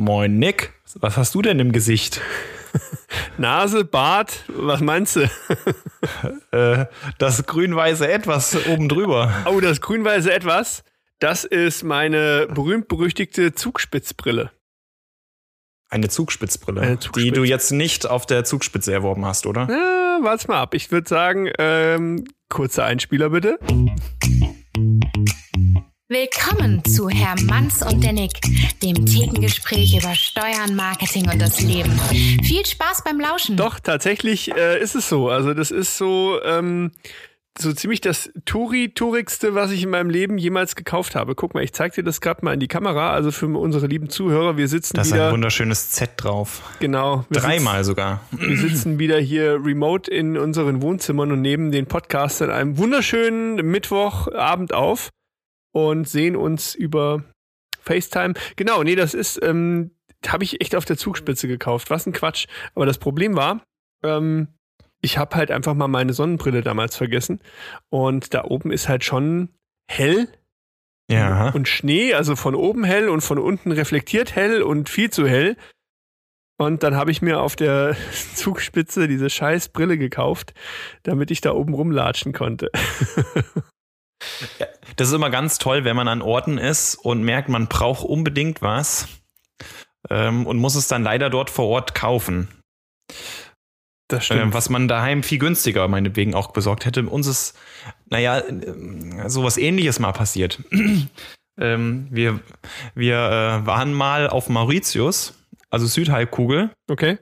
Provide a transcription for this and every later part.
Moin Nick, was hast du denn im Gesicht? Nase, Bart, was meinst du? äh, das grün-weiße Etwas oben drüber. Oh, das grün-weiße Etwas, das ist meine berühmt-berüchtigte Zugspitzbrille. Eine Zugspitzbrille, Eine Zugspitz- die du jetzt nicht auf der Zugspitze erworben hast, oder? Ja, warte mal ab. Ich würde sagen, ähm, kurzer Einspieler bitte. Willkommen zu Herr Manns und der Nick, dem Thekengespräch über Steuern, Marketing und das Leben. Viel Spaß beim Lauschen. Doch, tatsächlich äh, ist es so. Also das ist so, ähm, so ziemlich das Touri-Tourigste, was ich in meinem Leben jemals gekauft habe. Guck mal, ich zeig dir das gerade mal in die Kamera. Also für unsere lieben Zuhörer, wir sitzen Da ist ein wieder, wunderschönes Z drauf. genau, Dreimal sogar. Sitzen, wir sitzen wieder hier remote in unseren Wohnzimmern und nehmen den Podcast an einem wunderschönen Mittwochabend auf und sehen uns über FaceTime. Genau, nee, das ist, ähm, habe ich echt auf der Zugspitze gekauft. Was ein Quatsch. Aber das Problem war, ähm, ich habe halt einfach mal meine Sonnenbrille damals vergessen. Und da oben ist halt schon hell Ja. und Schnee, also von oben hell und von unten reflektiert hell und viel zu hell. Und dann habe ich mir auf der Zugspitze diese scheiß Brille gekauft, damit ich da oben rumlatschen konnte. Das ist immer ganz toll, wenn man an Orten ist und merkt, man braucht unbedingt was ähm, und muss es dann leider dort vor Ort kaufen. Das Ähm, was man daheim viel günstiger meinetwegen auch besorgt hätte. Uns ist, naja, äh, sowas ähnliches mal passiert. ähm, wir wir äh, waren mal auf Mauritius, also Südhalbkugel, Okay.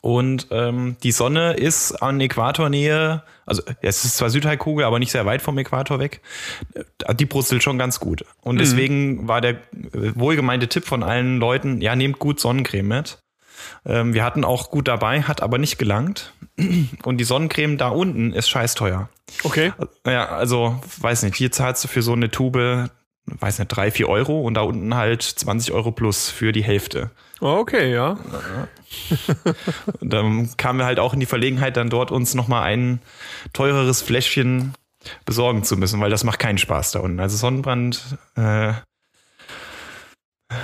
Und ähm, die Sonne ist an Äquatornähe, also es ist zwar Südhalbkugel, aber nicht sehr weit vom Äquator weg. Äh, Die brutzelt schon ganz gut. Und Mhm. deswegen war der äh, wohlgemeinte Tipp von allen Leuten, ja, nehmt gut Sonnencreme mit. Ähm, wir hatten auch gut dabei, hat aber nicht gelangt. Und die Sonnencreme da unten ist scheiß teuer. Okay. Ja, also, weiß nicht, hier zahlst du für so eine Tube, weiß nicht, drei, vier Euro und da unten halt 20 Euro plus für die Hälfte. Okay, ja. Und dann kamen wir halt auch in die Verlegenheit, dann dort uns nochmal ein teureres Fläschchen besorgen zu müssen, weil das macht keinen Spaß da unten. Also Sonnenbrand, äh,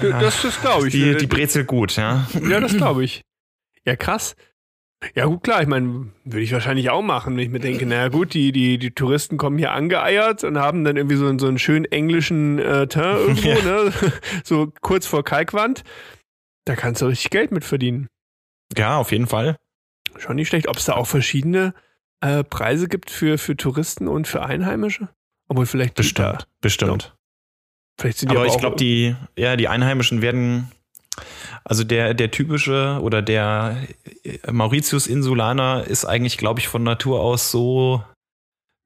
Das, das glaube ich. die, Äh, die Brezel gut, ja. Ja, das glaube ich. Ja, krass. Ja, gut, klar, ich meine, würde ich wahrscheinlich auch machen, wenn ich mir denke, naja gut, die, die, die Touristen kommen hier angeeiert und haben dann irgendwie so, einen- so einen schönen englischen äh, Teint irgendwo, Ja. ne? So kurz vor Kalkwand. Da kannst du richtig Geld mit verdienen. Ja, auf jeden Fall. Schon nicht schlecht. Ob es da auch verschiedene äh, Preise gibt für, für Touristen und für Einheimische? Obwohl vielleicht die Bestimmt. Da, Bestimmt. vielleicht sind die Aber aber ich glaube, die, ja, die Einheimischen werden, also der, der typische oder der Mauritius Insulaner ist eigentlich, glaube ich, von Natur aus so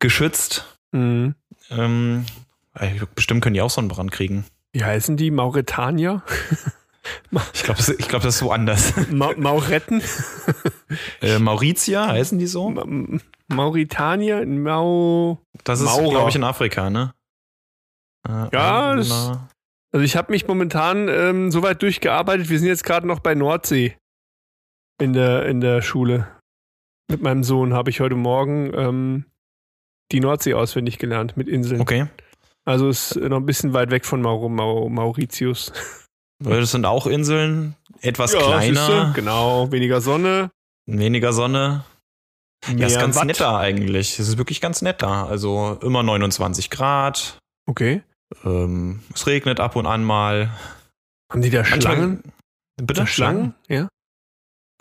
geschützt. Mhm. Ähm, bestimmt können die auch Sonnenbrand kriegen. Wie heißen die? Mauretanier? Ich glaube, ich glaub, das ist woanders. Ma Mauretten? Äh, Mauritier heißen die so? Ma Mauritanier? Mau. Das ist, glaube ich, in Afrika, ne? Äh, Ja, das-. Also ich habe mich momentan ähm, so weit durchgearbeitet, wir sind jetzt gerade noch bei Nordsee in der, in der Schule. Mit meinem Sohn habe ich heute Morgen ähm, die Nordsee auswendig gelernt mit Inseln. Okay. Also ist noch ein bisschen weit weg von Maur Mau Mauritius. Das sind auch Inseln, etwas Ja, kleiner, siehste, genau, weniger Sonne. weniger Sonne. Ja, ist mehr ganz Watt. nett da eigentlich. Es ist wirklich ganz nett da. Also immer 29 Grad. Okay. Ähm, es regnet ab und an mal. Haben die da Schlangen? Bitte? Da Schlangen? Ja.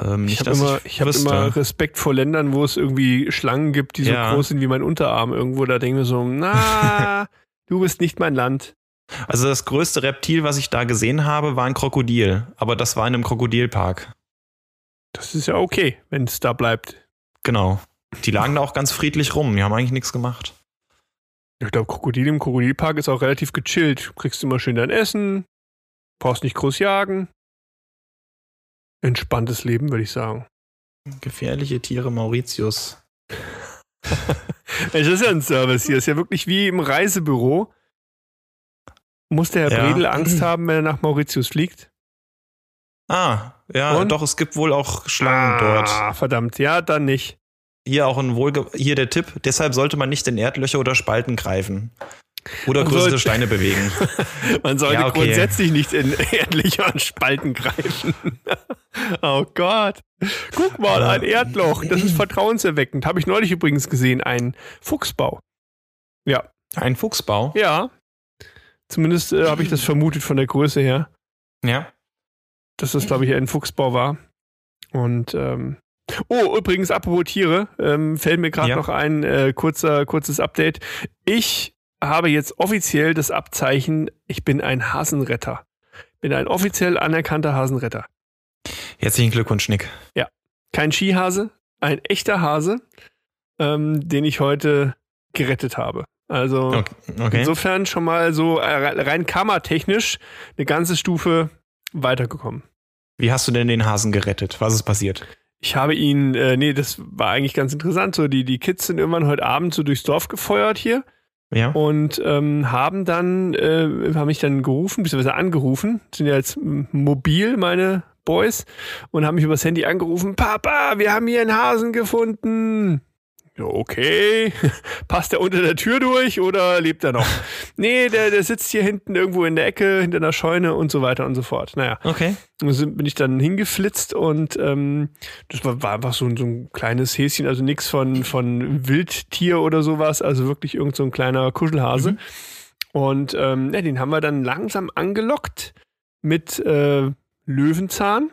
Ähm, Ich habe immer, ich hab immer Respekt vor Ländern, wo es irgendwie Schlangen gibt, die so Ja. groß sind wie mein Unterarm irgendwo. Da denke ich mir so, na, du bist nicht mein Land. Also das größte Reptil, was ich da gesehen habe, war ein Krokodil. Aber das war in einem Krokodilpark. Das ist ja okay, wenn es da bleibt. Genau. Die lagen da auch ganz friedlich rum. Die haben eigentlich nichts gemacht. Ich glaube, Krokodil im Krokodilpark ist auch relativ gechillt. Du kriegst immer schön dein Essen, brauchst nicht groß jagen. Entspanntes Leben, würde ich sagen. Gefährliche Tiere Mauritius. Es ist ja ein Service hier. Es ist ja wirklich wie im Reisebüro. Muss der Herr Ja. Bredel Angst haben, wenn er nach Mauritius fliegt? Ah, ja, Und? doch, es gibt wohl auch Schlangen dort. Ah, verdammt. Ja, dann nicht. Hier auch ein wohlge hier der Tipp, deshalb sollte man nicht in Erdlöcher oder Spalten greifen. Oder Man größere sollte- Steine bewegen. Man sollte Ja, okay. grundsätzlich nicht in Erdlöcher und Spalten greifen. oh Gott. Guck mal, ein Erdloch. Das ist vertrauenserweckend. Habe ich neulich übrigens gesehen. Ein Fuchsbau. Ja. Ein Fuchsbau. Ja. Zumindest äh, habe ich das vermutet von der Größe her, Ja. dass das, glaube ich, ein Fuchsbau war. Und ähm, Oh, übrigens, apropos Tiere, ähm, fällt mir gerade Ja. noch ein äh, kurzer, kurzes Update. Ich habe jetzt offiziell das Abzeichen, ich bin ein Hasenretter. Bin ein offiziell anerkannter Hasenretter. Herzlichen Glückwunsch, Nick. Kein Skihase, ein echter Hase, ähm, den ich heute gerettet habe. Also Okay. okay. insofern schon mal so äh, rein kammertechnisch eine ganze Stufe weitergekommen. Wie hast du denn den Hasen gerettet? Was ist passiert? Ich habe ihn, äh, nee, das war eigentlich ganz interessant. So, die, die Kids sind irgendwann heute Abend so durchs Dorf gefeuert hier Ja. und ähm, haben dann, äh, haben mich dann gerufen, beziehungsweise angerufen, sind ja jetzt mobil, meine Boys, und haben mich übers Handy angerufen, Papa, wir haben hier einen Hasen gefunden. Okay. Passt der unter der Tür durch oder lebt er noch? nee, der, der sitzt hier hinten irgendwo in der Ecke, hinter einer Scheune und so weiter und so fort. Naja. Okay. Und so bin ich dann hingeflitzt und ähm, das war, war einfach so, ein- so ein kleines Häschen, also nichts von, von Wildtier oder sowas, also wirklich irgend so ein kleiner Kuschelhase. Mhm. Und ähm, ja, den haben wir dann langsam angelockt mit äh, Löwenzahn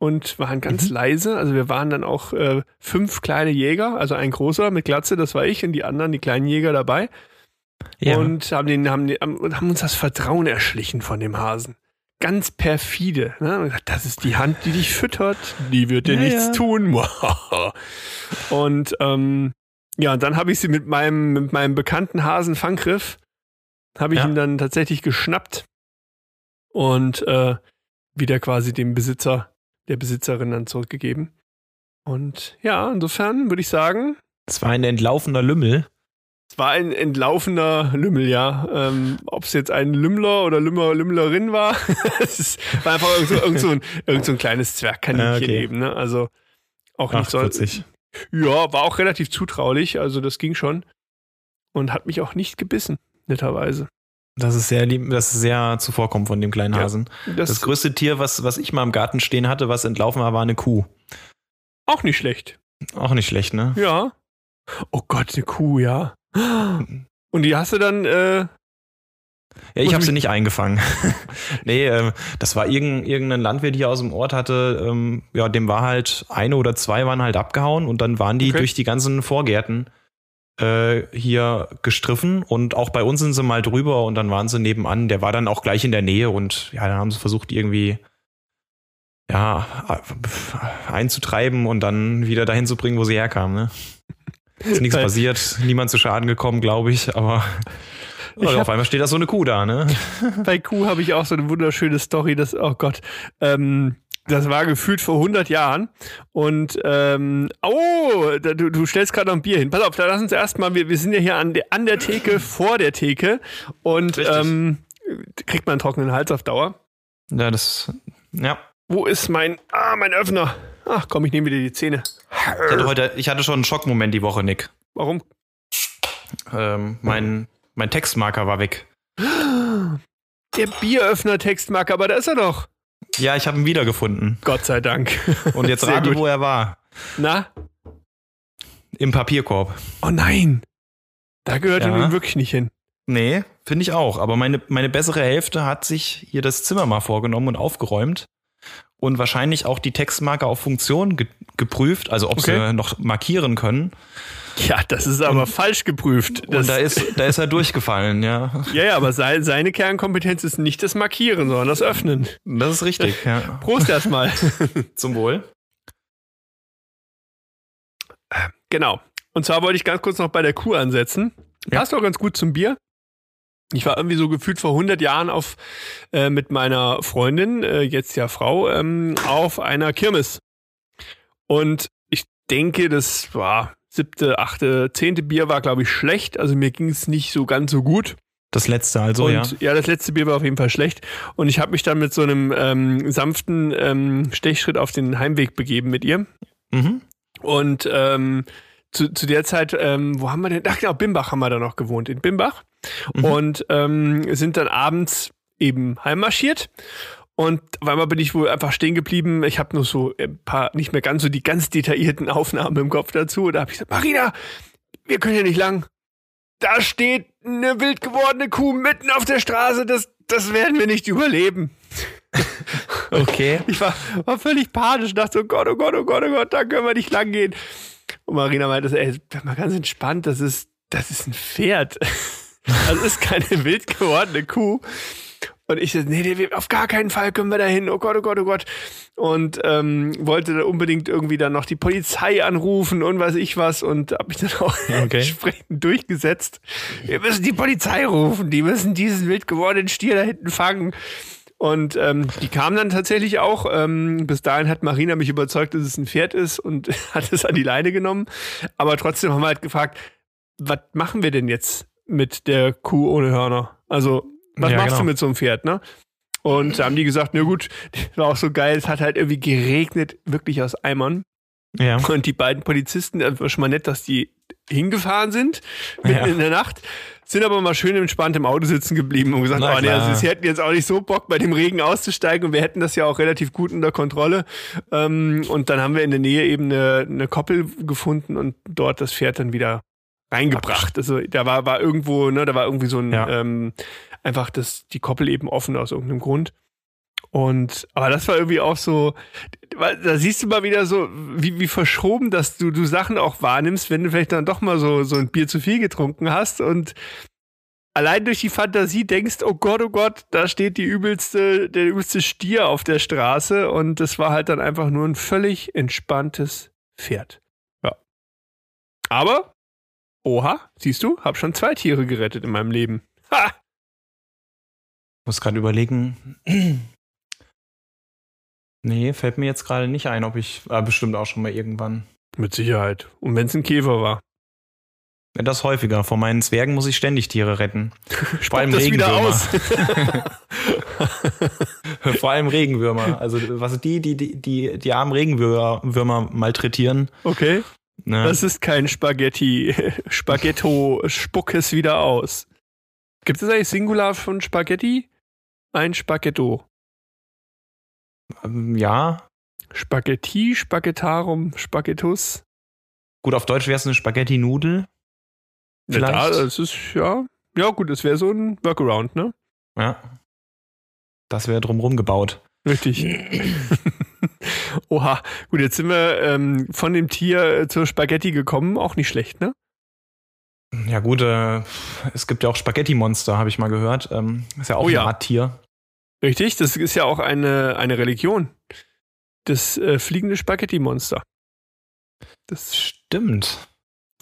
und waren ganz Mhm. leise. Also wir waren dann auch äh, fünf kleine Jäger, also ein großer mit Glatze, das war ich, und die anderen, die kleinen Jäger dabei Ja. und haben, den, haben, haben uns das Vertrauen erschlichen von dem Hasen. Ganz perfide. Ne? Das ist die Hand, die dich füttert, die wird dir Ja, nichts ja. tun. und ähm, ja, dann habe ich sie mit meinem, mit meinem bekannten Hasenfanggriff, habe ich ihn dann tatsächlich geschnappt und äh, wieder quasi dem Besitzer, der Besitzerin dann zurückgegeben. Und ja, insofern würde ich sagen, Es war ein entlaufener Lümmel. es war ein entlaufender Lümmel, ja. Ähm, Ob es jetzt ein Lümmler oder Lümmer, Lümmlerin war, es war einfach irgend so, irgend so, ein, irgend so ein kleines Zwergkaninchen Ah, okay. eben. Ne? Also auch Ach, nicht so. witzig. Ja, war auch relativ zutraulich, also das ging schon. Und hat mich auch nicht gebissen, netterweise. Das ist sehr lieb, das ist sehr zuvorkommend von dem kleinen Ja. Hasen. Das, Das ist größte Tier, was, was ich mal im Garten stehen hatte, was entlaufen war, war eine Kuh. auch nicht schlecht. Auch nicht schlecht, ne? Ja. Oh Gott, eine Kuh, ja. Und die hast du dann, äh, Ja, ich habe sie nicht eingefangen. nee, ähm, das war irgendein, irgendein Landwirt hier aus dem Ort hatte, ähm, ja, dem war halt eine oder zwei waren halt abgehauen und dann waren die Okay. durch die ganzen Vorgärten äh, hier gestriffen und auch bei uns sind sie mal drüber und dann waren sie nebenan. Der war dann auch gleich in der Nähe und ja, dann haben sie versucht irgendwie ja einzutreiben und dann wieder dahin zu bringen, wo sie herkamen. Ne? Ist nichts passiert, niemand zu Schaden gekommen, glaube ich, aber ja, hab- auf einmal steht da so eine Kuh da, ne? bei Kuh habe ich auch so eine wunderschöne Story, das, oh Gott, ähm, das war gefühlt vor 100 Jahren. Und, ähm, oh, da, du, du stellst gerade noch ein Bier hin. Pass auf, da lass uns erstmal, wir, wir sind ja hier an der, an der Theke, vor der Theke. Und Richtig. ähm, kriegt man einen trockenen Hals auf Dauer. Ja, das, ja. Wo ist mein, ah, mein Öffner? Ach komm, ich nehme wieder die Zähne. Ich hatte heute, ich hatte schon einen Schockmoment die Woche, Nick. Warum? Ähm, mein, mein Textmarker war weg. Der Bieröffner-Textmarker, aber da ist er doch. Ja, ich habe ihn wiedergefunden. Gott sei Dank. Und jetzt Sehr rate, gut. wo er war. Na? Im Papierkorb. Oh nein. Da gehört er Ja. nun wirklich nicht hin. Nee, finde ich auch. Aber meine, meine bessere Hälfte hat sich hier das Zimmer mal vorgenommen und aufgeräumt. Und wahrscheinlich auch die Textmarker auf Funktion ge geprüft, also ob Okay. sie noch markieren können. Ja, das ist aber falsch geprüft. Das, Und da ist, da ist er durchgefallen, ja. ja, ja, aber sei, seine Kernkompetenz ist nicht das Markieren, sondern das Öffnen. Das ist richtig, ja. Prost erstmal. Zum Wohl. genau. Und zwar wollte ich ganz kurz noch bei der Kuh ansetzen. Ja. Passt auch ganz gut zum Bier. Ich war irgendwie so gefühlt vor 100 Jahren auf, äh, mit meiner Freundin, äh, jetzt ja Frau, ähm, auf einer Kirmes. Und ich denke, das war siebte, achte, zehnte Bier war, glaube ich, schlecht. Also mir ging es nicht so ganz so gut. Das letzte also, und ja. ja. das letzte Bier war auf jeden Fall schlecht. Und ich habe mich dann mit so einem ähm, sanften ähm, Stechschritt auf den Heimweg begeben mit ihr. Mhm. Und ähm, zu, zu der Zeit, ähm, wo haben wir denn? Ach genau, Bimbach haben wir da noch gewohnt, in Bimbach. Mhm. Und ähm, sind dann abends eben heimmarschiert. Und auf einmal bin ich wohl einfach stehen geblieben. Ich habe nur so ein paar, nicht mehr ganz so die ganz detaillierten Aufnahmen im Kopf dazu. Und da habe ich gesagt, Marina, wir können hier nicht lang. Da steht eine wild gewordene Kuh mitten auf der Straße. Das, das werden wir nicht überleben. okay. Ich war, war völlig panisch, dachte, oh Gott, oh Gott, oh Gott, oh Gott, da können wir nicht lang gehen. Und Marina meinte, ey, mal ganz entspannt, das ist, das ist ein Pferd. Das ist keine wild gewordene Kuh. Und ich so, nee, nee, auf gar keinen Fall können wir da hin. Oh Gott, oh Gott, oh Gott. Und ähm, wollte da unbedingt irgendwie dann noch die Polizei anrufen und weiß ich was. Und habe mich dann auch okay. entsprechend durchgesetzt. Wir müssen die Polizei rufen. Die müssen diesen wild gewordenen Stier da hinten fangen. Und ähm, die kam dann tatsächlich auch. Ähm, bis dahin hat Marina mich überzeugt, dass es ein Pferd ist und hat es an die Leine genommen. Aber trotzdem haben wir halt gefragt, was machen wir denn jetzt mit der Kuh ohne Hörner? Also was ja, machst genau. du mit so einem Pferd, ne? Und da haben die gesagt, na gut, das war auch so geil, es hat halt irgendwie geregnet, wirklich aus Eimern. Ja. Und die beiden Polizisten, das war schon mal nett, dass die hingefahren sind, mitten ja. in der Nacht, sind aber mal schön entspannt im Auto sitzen geblieben und gesagt, Na, oh nee, also sie hätten jetzt auch nicht so Bock, bei dem Regen auszusteigen und wir hätten das ja auch relativ gut unter Kontrolle. Ähm, und dann haben wir in der Nähe eben eine, eine Koppel gefunden und dort das Pferd dann wieder reingebracht. Also da war, war irgendwo, ne, da war irgendwie so ein ja. ähm, einfach das, die Koppel eben offen aus irgendeinem Grund. Und, aber das war irgendwie auch so, da siehst du mal wieder so, wie, wie verschoben, dass du, du Sachen auch wahrnimmst, wenn du vielleicht dann doch mal so, so ein Bier zu viel getrunken hast und allein durch die Fantasie denkst, oh Gott, oh Gott, da steht die übelste, der übelste Stier auf der Straße und das war halt dann einfach nur ein völlig entspanntes Pferd. Ja. Aber, oha, siehst du, hab schon zwei Tiere gerettet in meinem Leben. Ha! muss gerade überlegen. Nee, fällt mir jetzt gerade nicht ein, ob ich, ah, bestimmt auch schon mal irgendwann. Mit Sicherheit. Und wenn es ein Käfer war. Ja, das häufiger. Vor meinen Zwergen muss ich ständig Tiere retten. Vor allem Regenwürmer. Vor allem Regenwürmer. Also was die, die, die, die, die armen Regenwürmer malträtieren. Okay. Ne? Das ist kein Spaghetti. Spaghetto, spuck es wieder aus. Gibt es eigentlich Singular von Spaghetti? Ein Spaghetto. Ähm, ja. Spaghetti, Spaghettarum, Spaghettus. Gut, auf Deutsch wäre es eine Spaghetti-Nudel. Vielleicht. Ja, das ist, ja. Ja, gut, das wäre so ein Workaround, ne? Ja. Das wäre drumrum gebaut. Richtig. Oha. Gut, jetzt sind wir ähm, von dem Tier zur Spaghetti gekommen. Auch nicht schlecht, ne? Ja gut, äh, es gibt ja auch Spaghetti-Monster, habe ich mal gehört. Ähm, ist ja auch oh, eine ja. Art Tier. Richtig, das ist ja auch eine, eine Religion. Das äh, fliegende Spaghetti-Monster. Das stimmt.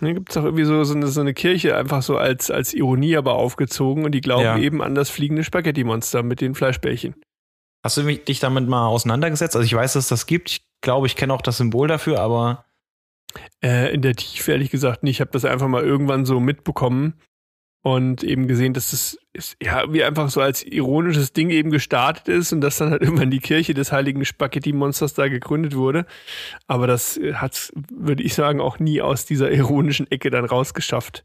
Da gibt es auch irgendwie so, so, eine, so eine Kirche einfach so als, als Ironie aber aufgezogen und die glauben ja. eben an das fliegende Spaghetti-Monster mit den Fleischbällchen. Hast du dich damit mal auseinandergesetzt? Also ich weiß, dass es das gibt. Ich glaube, ich kenne auch das Symbol dafür, aber äh, in der Tiefe ehrlich gesagt nicht. Ich habe das einfach mal irgendwann so mitbekommen und eben gesehen, dass das ist, ja wie einfach so als ironisches Ding eben gestartet ist und dass dann halt irgendwann die Kirche des heiligen Spaghetti-Monsters da gegründet wurde. Aber das hat, würde ich sagen, auch nie aus dieser ironischen Ecke dann rausgeschafft.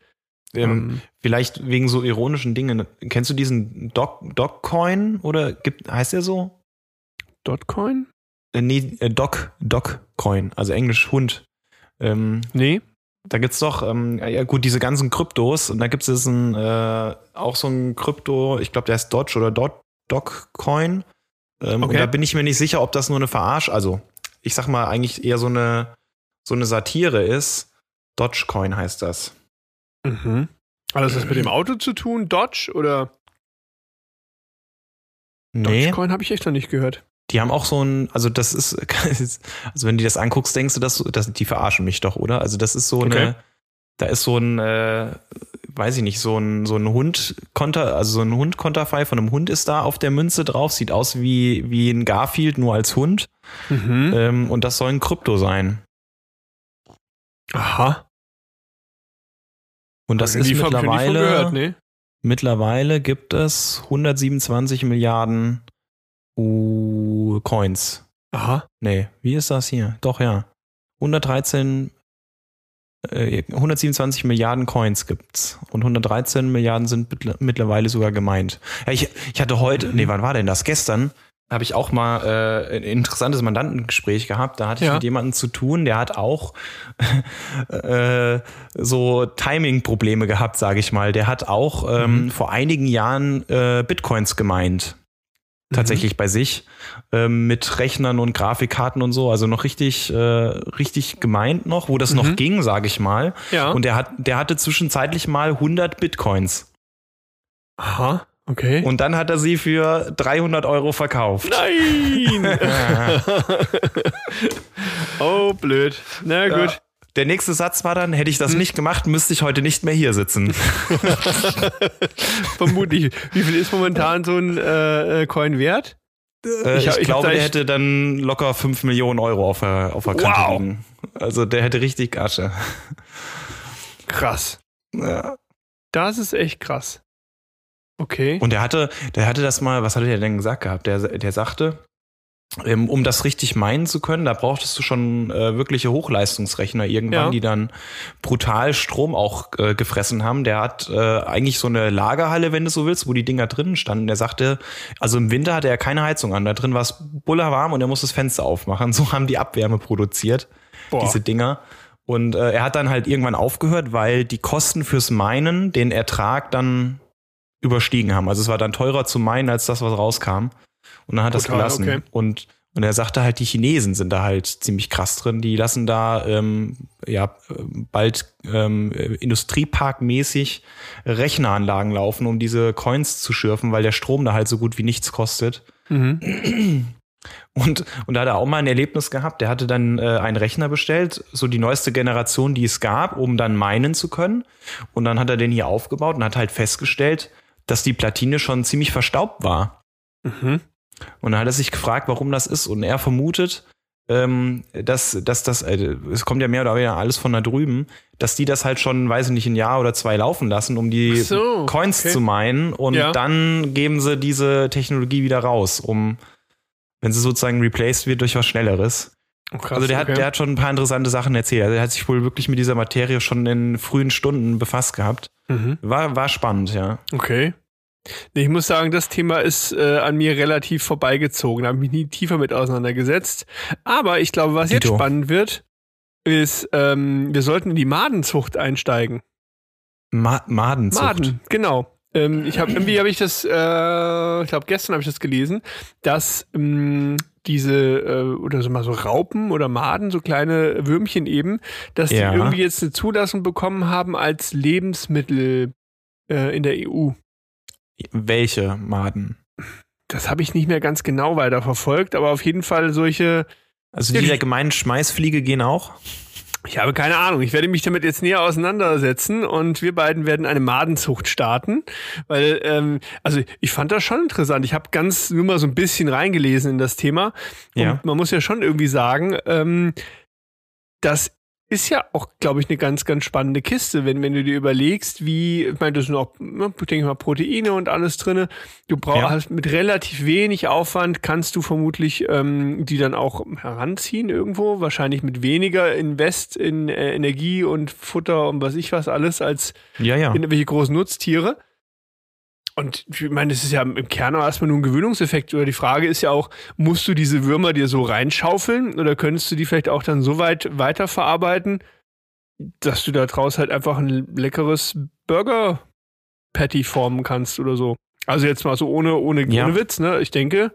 Ähm, ähm, vielleicht wegen so ironischen Dingen. Kennst du diesen Doc, Dogcoin oder gibt, heißt der so? Dotcoin? Äh, nee, äh, Doc, Dogcoin, also Englisch Hund. Ähm, nee. Da gibt's doch, ähm, ja gut, diese ganzen Kryptos und da gibt es äh, auch so ein Krypto, ich glaube, der heißt Dodge oder Dot, Dogecoin. Ähm, okay. Und da bin ich mir nicht sicher, ob das nur eine Verarsch, also ich sag mal eigentlich eher so eine, so eine Satire ist. Dogecoin heißt das. Mhm. Hat das was mit dem Auto zu tun? Dodge oder? Nee. Dogecoin habe ich echt noch nicht gehört. Die haben auch so ein, also das ist, also wenn du das anguckst, denkst du, dass, dass die verarschen mich doch, oder? Also das ist so okay. eine, da ist so ein, äh, weiß ich nicht, so ein, so ein Hund-Konter, also so ein Hund-Konterfei von einem Hund ist da auf der Münze drauf, sieht aus wie, wie ein Garfield, nur als Hund. Mhm. Ähm, und das soll ein Krypto sein. Aha. Und das ist mittlerweile, gehört, nee? mittlerweile gibt es 127 Milliarden Uh, Coins. Aha. Nee, wie ist das hier? Doch, ja. 113 Äh, 127 Milliarden Coins gibt's und 113 Milliarden sind mittlerweile sogar gemeint. Ja, ich, ich hatte heute, nee, wann war denn das? Gestern habe ich auch mal äh, ein interessantes Mandantengespräch gehabt. Da hatte ich Ja. mit jemandem zu tun, der hat auch äh, so Timing-Probleme gehabt, sage ich mal. Der hat auch ähm, vor einigen Jahren äh, Bitcoins gemeint. Tatsächlich bei sich ähm, mit Rechnern und Grafikkarten und so, also noch richtig, äh, richtig gemeint noch, wo das noch ging, sage ich mal. Ja. Und der hat, der hatte zwischenzeitlich mal 100 Bitcoins Aha, okay. und dann hat er sie für 300 Euro verkauft. Nein! oh, blöd. Na Ja. Der nächste Satz war dann, hätte ich das nicht gemacht, müsste ich heute nicht mehr hier sitzen. Vermutlich. Wie viel ist momentan so ein äh, äh, Coin wert? Äh, Ich ich, ich glaube, der hätte dann locker 5 Millionen Euro auf der, auf der Kante Wow. liegen. Also der hätte richtig Asche. Krass. Ja. Das ist echt krass. Okay. Und der hatte, der hatte das mal, was hatte der denn gesagt gehabt? Der, der sagte, um das richtig meinen zu können, da brauchtest du schon äh, wirkliche Hochleistungsrechner irgendwann, Ja. die dann brutal Strom auch äh, gefressen haben. Der hat äh, eigentlich so eine Lagerhalle, wenn du so willst, wo die Dinger drinnen standen. Der sagte, also im Winter hatte er keine Heizung an. Da drin war es bullerwarm und er muss das Fenster aufmachen. So haben die Abwärme produziert Boah. diese Dinger. Und äh, er hat dann halt irgendwann aufgehört, weil die Kosten fürs Meinen den Ertrag dann überstiegen haben. Also es war dann teurer zu meinen als das, was rauskam. Und dann hat er das gelassen. okay. Und, und er sagte halt, die Chinesen sind da halt ziemlich krass drin. Die lassen da ähm, ja bald ähm, äh, Industrieparkmäßig Rechneranlagen laufen, um diese Coins zu schürfen, weil der Strom da halt so gut wie nichts kostet. Mhm. Und, und da hat er auch mal ein Erlebnis gehabt. Der hatte dann äh, einen Rechner bestellt, so die neueste Generation, die es gab, um dann meinen zu können. Und dann hat er den hier aufgebaut und hat halt festgestellt, dass die Platine schon ziemlich verstaubt war. Mhm. Und dann hat er sich gefragt, warum das ist. Und er vermutet, ähm, dass, dass das, äh, es kommt ja mehr oder weniger alles von da drüben, dass die das halt schon, weiß ich nicht, ein Jahr oder zwei laufen lassen, um die so, Coins okay. zu meinen. Und Ja. dann geben sie diese Technologie wieder raus, um, wenn sie sozusagen replaced wird durch was Schnelleres. Oh, krass, also der, okay. hat, der hat schon ein paar interessante Sachen erzählt. Also er hat sich wohl wirklich mit dieser Materie schon in frühen Stunden befasst gehabt. Mhm. War, war spannend, ja. Okay. Ich muss sagen, das Thema ist äh, an mir relativ vorbeigezogen. Da habe ich mich nie tiefer mit auseinandergesetzt. Aber ich glaube, was jetzt Dito. spannend wird, ist, ähm, wir sollten in die Madenzucht einsteigen. Ma Madenzucht. Maden, genau. Ähm, ich habe irgendwie habe ich das, äh, ich glaube gestern habe ich das gelesen, dass ähm, diese äh, oder so mal so Raupen oder Maden, so kleine Würmchen eben, dass Ja. die irgendwie jetzt eine Zulassung bekommen haben als Lebensmittel äh, in der EU. Welche Maden? Das habe ich nicht mehr ganz genau weiter verfolgt, aber auf jeden Fall solche. Also die der gemeinen Schmeißfliege gehen auch? Ich habe keine Ahnung. Ich werde mich damit jetzt näher auseinandersetzen und wir beiden werden eine Madenzucht starten, weil ähm, also ich fand das schon interessant. Ich habe ganz nur mal so ein bisschen reingelesen in das Thema und Ja. man muss ja schon irgendwie sagen, ähm, das ist ja auch, glaube ich, eine ganz, ganz spannende Kiste, wenn, wenn du dir überlegst, wie, ich meine, da sind auch, ne, ich denke mal, Proteine und alles drinne. Du brauchst Ja. mit relativ wenig Aufwand kannst du vermutlich ähm, die dann auch heranziehen irgendwo, wahrscheinlich mit weniger Invest in äh, Energie und Futter und was ich was alles als Ja, ja. in irgendwelche großen Nutztiere. Und ich meine, das ist ja im Kern auch erstmal nur ein Gewöhnungseffekt. Oder die Frage ist ja auch, musst du diese Würmer dir so reinschaufeln oder könntest du die vielleicht auch dann so weit weiterverarbeiten, dass du da draus halt einfach ein leckeres Burger-Patty formen kannst oder so? Also jetzt mal so ohne, ohne, Ja. ohne Witz, ne? Ich denke,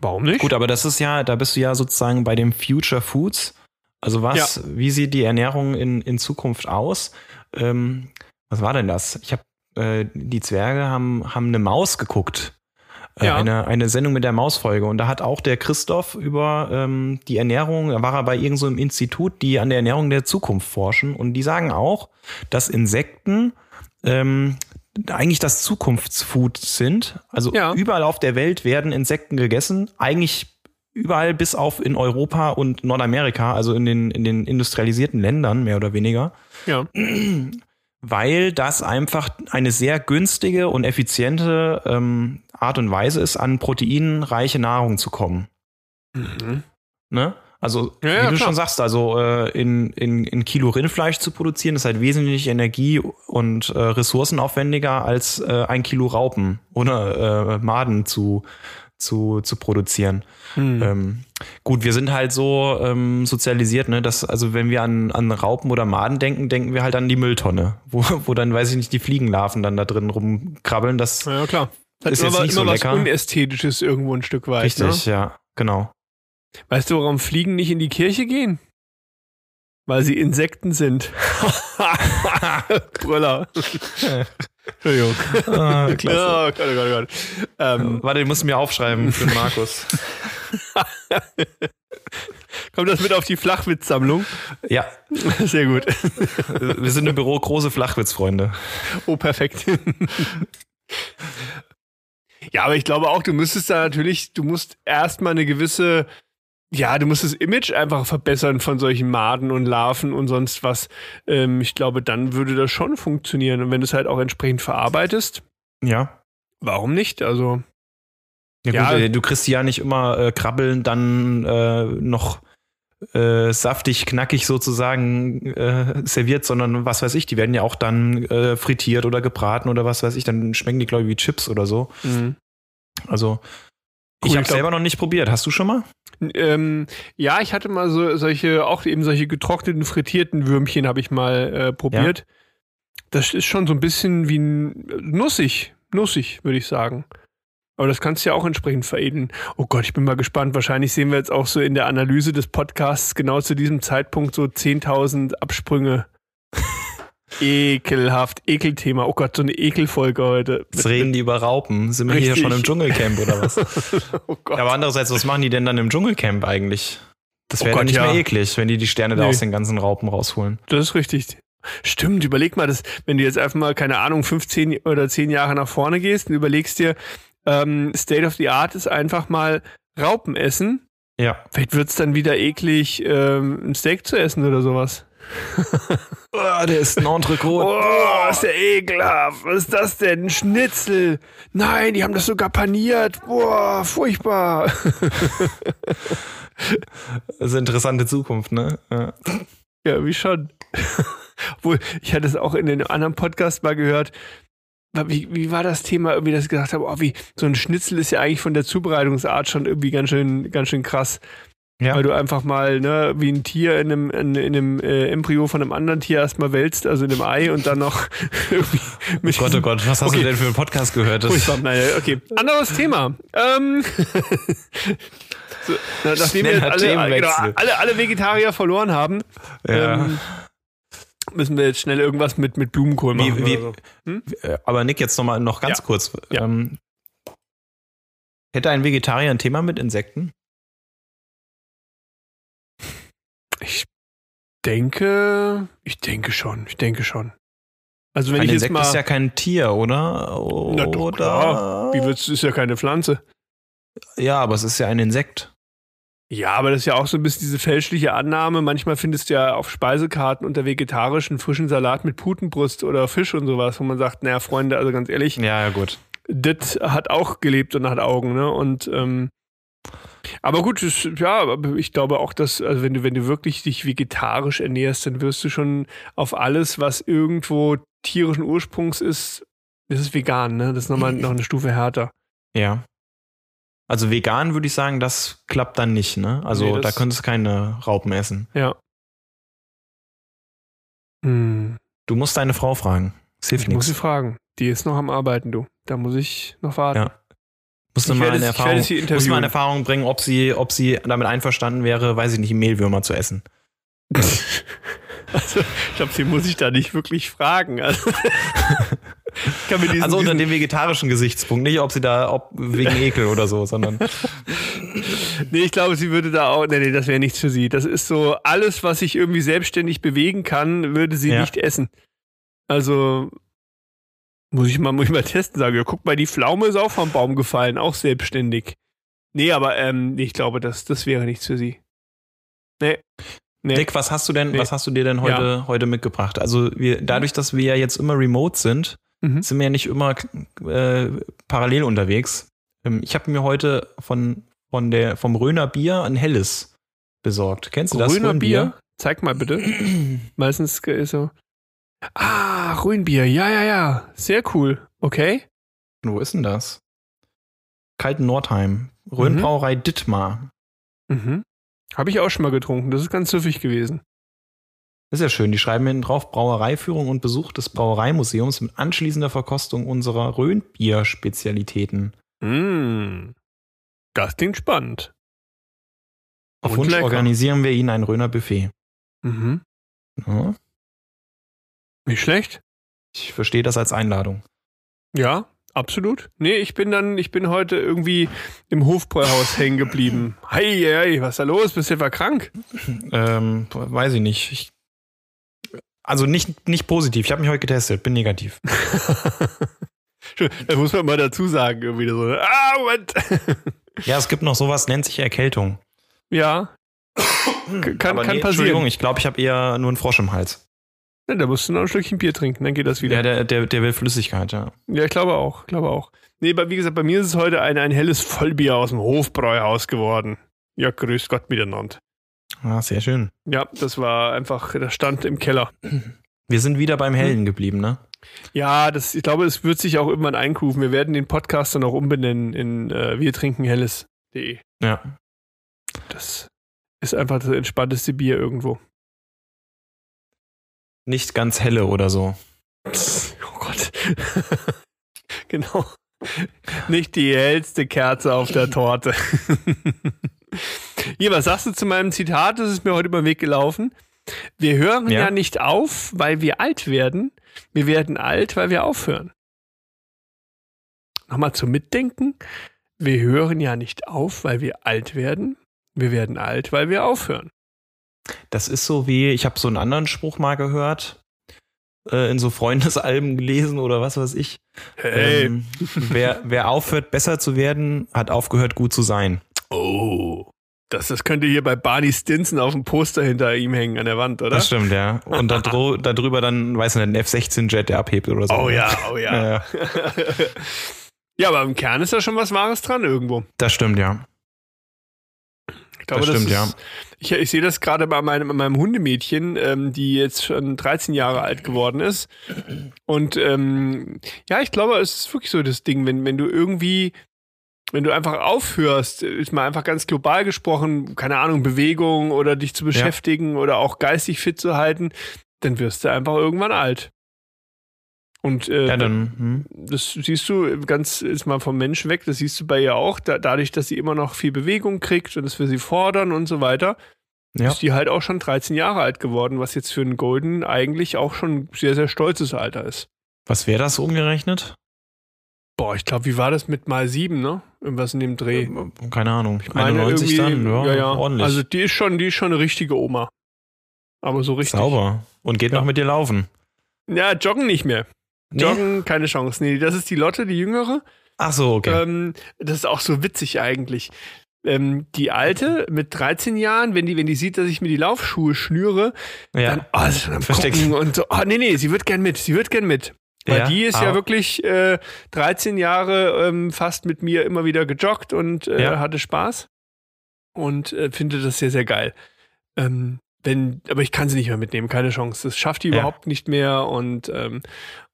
warum nicht? Gut, aber das ist ja, da bist du ja sozusagen bei dem Future Foods. Also was, wie sieht die Ernährung in, in Zukunft aus? Ähm, was war denn das? Ich habe äh, die Zwerge haben, haben eine Maus geguckt. Äh, Ja. eine, eine Sendung mit der Mausfolge. Und da hat auch der Christoph über ähm, die Ernährung, da war er bei irgendeinem so Institut, die an der Ernährung der Zukunft forschen. Und die sagen auch, dass Insekten ähm, eigentlich das Zukunftsfood sind. Also Ja. überall auf der Welt werden Insekten gegessen. Eigentlich überall bis auf in Europa und Nordamerika, also in den, in den industrialisierten Ländern, mehr oder weniger Ja. weil das einfach eine sehr günstige und effiziente ähm, Art und Weise ist, an proteinreiche Nahrung zu kommen. Mhm. Ne? Also, Ja, ja, wie du klar. schon sagst, also äh, in, in, in Kilo Rindfleisch zu produzieren, ist halt wesentlich energie- und äh, ressourcenaufwendiger als äh, ein Kilo Raupen oder äh, Maden zu, zu, zu produzieren. Hm. Ähm, gut, wir sind halt so ähm, sozialisiert, ne, dass, also wenn wir an, an Raupen oder Maden denken, denken wir halt an die Mülltonne, wo, wo dann, weiß ich nicht, die Fliegenlarven dann da drin rumkrabbeln. Das Ja, klar. Hat Ist immer, jetzt nicht immer so was lecker. Unästhetisches irgendwo ein Stück weit. richtig, Ne? ja, genau. Weißt du, warum Fliegen nicht in die Kirche gehen? Weil sie Insekten sind. Brüller. Entschuldigung. Ah, Oh Gott, oh Gott, oh Gott. Ähm, Warte, ich muss mir aufschreiben für Markus. kommt das mit auf die Flachwitzsammlung? ja, Sehr gut. wir sind im Büro große Flachwitzfreunde. Oh, perfekt. ja, aber ich glaube auch, du müsstest da natürlich, du musst erstmal eine gewisse, ja, du musst das Image einfach verbessern von solchen Maden und Larven und sonst was. Ähm, ich glaube, dann würde das schon funktionieren. Und wenn du es halt auch entsprechend verarbeitest, Ja. warum nicht? Also, Ja, Ja. gut, äh, du kriegst die ja nicht immer äh, krabbeln, dann äh, noch äh, saftig, knackig sozusagen äh, serviert, sondern was weiß ich, die werden ja auch dann äh, frittiert oder gebraten oder was weiß ich, dann schmecken die, glaube ich, wie Chips oder so. Also, Cool, ich habe selber noch nicht probiert. Hast du schon mal? Ähm, ja, ich hatte mal so solche, auch eben solche getrockneten, frittierten Würmchen habe ich mal äh, probiert. Das ist schon so ein bisschen wie nussig, nussig, würde ich sagen. Aber das kannst du ja auch entsprechend veredeln. Oh Gott, ich bin mal gespannt. Wahrscheinlich sehen wir jetzt auch so in der Analyse des Podcasts genau zu diesem Zeitpunkt so 10.000 Absprünge. Ekelhaft, Ekelthema. Oh Gott, so eine Ekelfolge heute. Jetzt reden die über Raupen. Sind wir hier Richtig. schon im Dschungelcamp oder was? oh Gott. Ja, aber andererseits, was machen die denn dann im Dschungelcamp eigentlich? Das Oh wäre Gott, dann nicht ja. mehr eklig, wenn die die Sterne da Nee. aus den ganzen Raupen rausholen. Das ist richtig. Stimmt, überleg mal, das, wenn du jetzt einfach mal, keine Ahnung, 15 oder 10 Jahre nach vorne gehst und überlegst dir, ähm, State of the Art ist einfach mal Raupen essen. Ja. Vielleicht wird's dann wieder eklig, ähm, ein Steak zu essen oder sowas. Oh, der ist ein Entrecôte. Oh, ist der ekelhaft. Was ist das denn? Ein Schnitzel. Nein, die haben das sogar paniert. Boah, furchtbar. Das ist eine interessante Zukunft, ne? Ja. Ja, wie schon. Obwohl, ich hatte es auch in den anderen Podcast mal gehört. Wie, wie war das Thema, irgendwie, dass ich gesagt habe, oh, wie, so ein Schnitzel ist ja eigentlich von der Zubereitungsart schon irgendwie ganz schön, ganz schön krass. Ja. Weil du einfach mal, ne, wie ein Tier in einem, in, in einem äh, Embryo von einem anderen Tier erstmal wälzt, also in einem Ei und dann noch irgendwie mit Gott, oh Gott, was hast Okay. du denn für einen Podcast gehört? Das, Furchtbar, nein, okay. Anderes Thema. Ähm, so, na, nachdem wir jetzt alle, genau, Themenwechsel. alle, alle Vegetarier verloren haben, ja. ähm, müssen wir jetzt schnell irgendwas mit, mit Blumenkohl machen. Wie- wie- so. Äh, Aber Nick, jetzt noch mal noch ganz Ja. kurz. Ähm, hätte ein Vegetarier ein Thema mit Insekten? Ich denke, ich denke schon, ich denke schon. Also wenn ein ich jetzt Insekt mal, ist ja kein Tier, oder? Na doch, oder? klar. wie wird's, ist ja keine Pflanze. Ja, aber es ist ja ein Insekt. Ja, aber das ist ja auch so ein bisschen diese fälschliche Annahme. Manchmal findest du ja auf Speisekarten unter vegetarischen frischen Salat mit Putenbrust oder Fisch und sowas, wo man sagt, naja, Freunde, also ganz ehrlich, Ja, ja, gut. das hat auch gelebt und hat Augen, ne? Und ähm, aber gut, das, ja, ich glaube auch, dass, also wenn du, wenn du wirklich dich vegetarisch ernährst, dann wirst du schon auf alles, was irgendwo tierischen Ursprungs ist, das ist vegan, ne? Das ist nochmal noch eine Stufe härter. Ja. Also vegan würde ich sagen, das klappt dann nicht, ne? Also Nee, das- da könntest du keine Raupen essen. Ja. Hm. Du musst deine Frau fragen. Es hilft Ich muss sie nichts. fragen. Die ist noch am Arbeiten, du. Da muss ich noch warten. Ja. Musst du Ich mal in Erfahrung, werde sie musst du mal in. Erfahrung bringen, ob sie, ob sie damit einverstanden wäre, weiß ich nicht, Mehlwürmer zu essen. Also, ich glaube, sie muss ich da nicht wirklich fragen. Also, diesen, Also unter dem vegetarischen Gesichtspunkt, nicht ob sie da, ob wegen Ekel oder so, sondern Nee, ich glaube, sie würde da auch. Nee, nee, das wäre nichts für sie. Das ist so, alles, was sich irgendwie selbstständig bewegen kann, würde sie Ja. nicht essen. Also. Muss ich mal, muss ich mal testen, sagen. Ja, guck mal, die Pflaume ist auch vom Baum gefallen, auch selbstständig. Nee, aber ähm, ich glaube, das, das wäre nichts für sie. Nee. Nee. Dick, was hast du denn, Nee. was hast du dir denn heute, heute mitgebracht? Also wir, dadurch, dass wir ja jetzt immer remote sind, Mhm. sind wir ja nicht immer äh, parallel unterwegs. Ähm, ich habe mir heute von, von der, vom Röner Bier ein helles besorgt. Kennst du das? Grüner Rhönbier? Bier? Zeig mal bitte. Meistens ist so. Ah, Rühenbier. Ja, ja, ja. Sehr cool. Okay. Wo ist denn das? Kalten Nordheim. Rhönbrauerei Dittmar. Mhm. Habe ich auch schon mal getrunken. Das ist ganz süffig gewesen. Das ist ja schön. Die schreiben hinten drauf Brauereiführung und Besuch des Brauereimuseums mit anschließender Verkostung unserer Rhönbier-Spezialitäten. Mm. Das klingt spannend. Auf Und Wunsch lecker. organisieren wir Ihnen ein Rhöner Buffet. Mhm. Ja, Nicht schlecht. ich verstehe das als Einladung. Ja, absolut. Nee, ich bin dann, ich bin heute irgendwie im Hofbräuhaus hängen geblieben. Hei, hei, was ist da los? Bist du etwa krank? Ähm, weiß ich nicht. Ich, also nicht, nicht positiv. Ich habe mich heute getestet, bin negativ. Das muss man mal dazu sagen, irgendwie so. Ah, Moment. Ja, es gibt noch sowas, nennt sich Erkältung. ja. Kann, Aber kann nee, Entschuldigung, passieren. ich glaube, ich habe eher nur einen Frosch im Hals. Ja, da musst du noch ein Stückchen Bier trinken, dann geht das wieder. Ja, der, der, der will Flüssigkeit, ja. Ja, ich glaube auch, glaube auch. Nee, aber wie gesagt, bei mir ist es heute ein, ein helles Vollbier aus dem Hofbräuhaus geworden. Ja, grüß Gott miteinander. Ah, sehr schön. Ja, das war einfach, das stand im Keller. Wir sind wieder beim Hellen geblieben, ne? Ja, das, ich glaube, es wird sich auch irgendwann einkufen. Wir werden den Podcast dann auch umbenennen in äh, wir trinken helles.de. Ja. Das ist einfach das entspannteste Bier irgendwo. Nicht ganz helle oder so. Oh Gott. genau. Nicht die hellste Kerze auf der Torte. Hier, was sagst du zu meinem Zitat? Das ist mir heute über den Weg gelaufen. Wir hören ja. Ja. nicht auf, weil wir alt werden. Wir werden alt, weil wir aufhören. Nochmal zum Mitdenken. Wir hören ja nicht auf, weil wir alt werden. Wir werden alt, weil wir aufhören. Das ist so wie, ich habe so einen anderen Spruch mal gehört, äh, in so Freundesalben gelesen oder was weiß ich. Hey. Ähm, wer, wer aufhört, besser zu werden, hat aufgehört, gut zu sein. Oh. Das, das könnte hier bei Barney Stinson auf dem Poster hinter ihm hängen an der Wand, oder? Das stimmt, ja. Und da darüber dann, weiß nicht, ein F-16-Jet, der abhebt oder so. Oh ja, oh ja. Ja, ja, aber im Kern ist da schon was Wahres dran irgendwo. das stimmt, ja. Ich glaube, Das stimmt, ist, Ich, ich sehe das gerade bei meinem, meinem Hundemädchen, ähm, die jetzt schon 13 Jahre alt geworden ist. Und ähm, ja, ich glaube, es ist wirklich so das Ding, wenn, wenn du irgendwie, wenn du einfach aufhörst, ist mal einfach ganz global gesprochen, keine Ahnung, Bewegung oder dich zu beschäftigen oder auch geistig fit zu halten, dann wirst du einfach irgendwann alt. Und äh, Ja, dann, hm. das siehst du ganz ist mal vom Mensch weg, das siehst du bei ihr auch, da, dadurch, dass sie immer noch viel Bewegung kriegt und das wir sie fordern und so weiter, ja. ist die halt auch schon 13 Jahre alt geworden, was jetzt für einen Golden eigentlich auch schon ein sehr, sehr stolzes Alter ist. Was wäre das umgerechnet? Boah, ich glaube, wie war das mit mal sieben, ne? Irgendwas in dem Dreh. Keine Ahnung. Ich meine 91 dann? Ja, ja, ja. ordentlich. Also die ist schon, die ist schon eine richtige Oma. Aber so richtig. Sauber. Und geht Ja. noch mit dir laufen. Ja, joggen nicht mehr. Nee? Joggen, keine Chance. Nee, das ist die Lotte, die jüngere. Ach so, okay. Ähm, das ist auch so witzig eigentlich. Ähm, die alte mit 13 Jahren, wenn die, wenn die sieht, dass ich mir die Laufschuhe schnüre, ja. dann, oh, ist schon am Versteckt. Gucken und so, oh, nee, nee, sie wird gern mit, sie wird gern mit. Weil Ja, die ist ja aber- wirklich äh, 13 Jahre ähm, fast mit mir immer wieder gejoggt und äh, Ja. hatte Spaß und äh, finde das sehr, sehr geil. Ähm, wenn, aber ich kann sie nicht mehr mitnehmen, keine Chance. Das schafft die Ja. überhaupt nicht mehr. Und, ähm,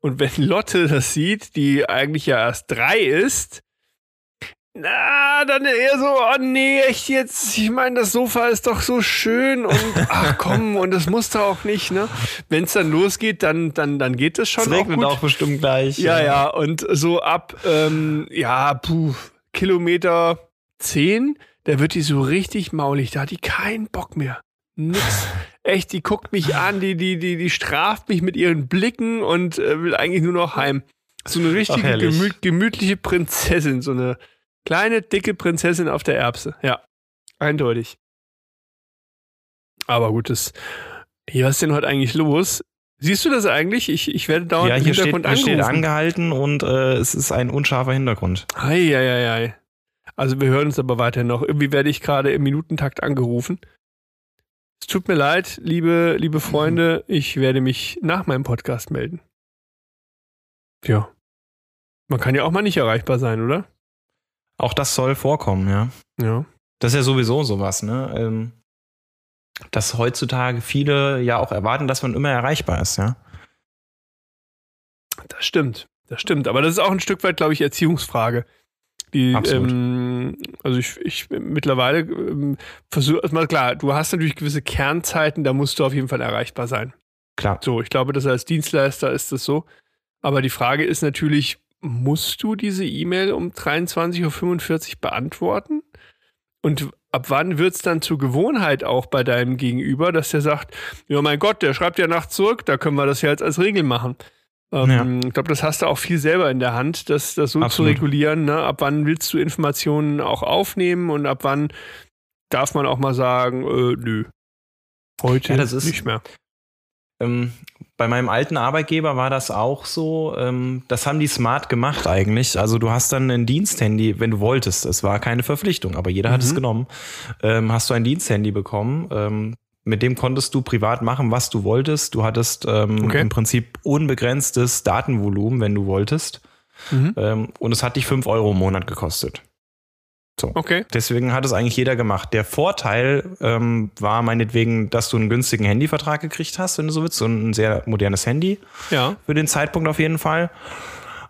und wenn Lotte das sieht, die eigentlich ja erst drei ist, na, dann eher so, oh nee, echt jetzt, ich meine, das Sofa ist doch so schön und ach komm, und das muss doch auch nicht, ne? Wenn es dann losgeht, dann, dann, dann geht es schon es auch regnet gut. auch bestimmt gleich. Ja, ja, und so ab, ähm, ja, puh, Kilometer 10, da wird die so richtig maulig, da hat die keinen Bock mehr. Nix. Echt, die guckt mich an, die, die, die, die straft mich mit ihren Blicken und äh, will eigentlich nur noch heim. So eine richtige herrlich. gemü gemütliche Prinzessin, so eine kleine, dicke Prinzessin auf der Erbse. Ja, eindeutig. Aber gut, das, hier, was ist denn heute eigentlich los? Siehst du das eigentlich? Ich, ich werde dauernd Ja, hier steht, Hintergrund hier steht angehalten und äh, es ist ein unscharfer Hintergrund. Eieiei. Also wir hören uns aber weiterhin noch. Irgendwie werde ich gerade im Minutentakt angerufen. Es tut mir leid, liebe, liebe Freunde. Ich werde mich nach meinem Podcast melden. Ja. Man kann ja auch mal nicht erreichbar sein, oder? Auch das soll vorkommen, ja. Ja. Das ist ja sowieso sowas, ne? Ähm, dass heutzutage viele ja auch erwarten, dass man immer erreichbar ist, ja. Das stimmt, das stimmt. Aber das ist auch ein Stück weit, glaube ich, Erziehungsfrage. Die, ähm, also ich, ich mittlerweile ähm, versuche, also klar, du hast natürlich gewisse Kernzeiten, da musst du auf jeden Fall erreichbar sein. Klar. So, ich glaube, dass als Dienstleister ist das so. Aber die Frage ist natürlich, musst du diese E-Mail um 23.45 Uhr beantworten? Und ab wann wird es dann zur Gewohnheit auch bei deinem Gegenüber, dass der sagt, ja mein Gott, der schreibt ja nachts zurück, da können wir das ja jetzt als Regel machen. Ähm, ja. Ich glaube, das hast du auch viel selber in der Hand, das, das so Absolut. zu regulieren. Ne? Ab wann willst du Informationen auch aufnehmen und ab wann darf man auch mal sagen, äh, nö, heute ja, nicht mehr. Ähm, bei meinem alten Arbeitgeber war das auch so. Ähm, das haben die smart gemacht eigentlich. Also du hast dann ein Diensthandy, wenn du wolltest. Es war keine Verpflichtung, aber jeder mhm. hat es mhm. genommen. Ähm, hast du ein Diensthandy bekommen. Mit dem konntest du privat machen, was du wolltest. Du hattest ähm, okay. im Prinzip unbegrenztes Datenvolumen, wenn du wolltest. Mhm. Ähm, und es hat dich fünf Euro im Monat gekostet. So. Okay. Deswegen hat es eigentlich jeder gemacht. Der Vorteil ähm, war meinetwegen, dass du einen günstigen Handyvertrag gekriegt hast, wenn du so willst, so ein sehr modernes Handy. Ja. Für den Zeitpunkt auf jeden Fall.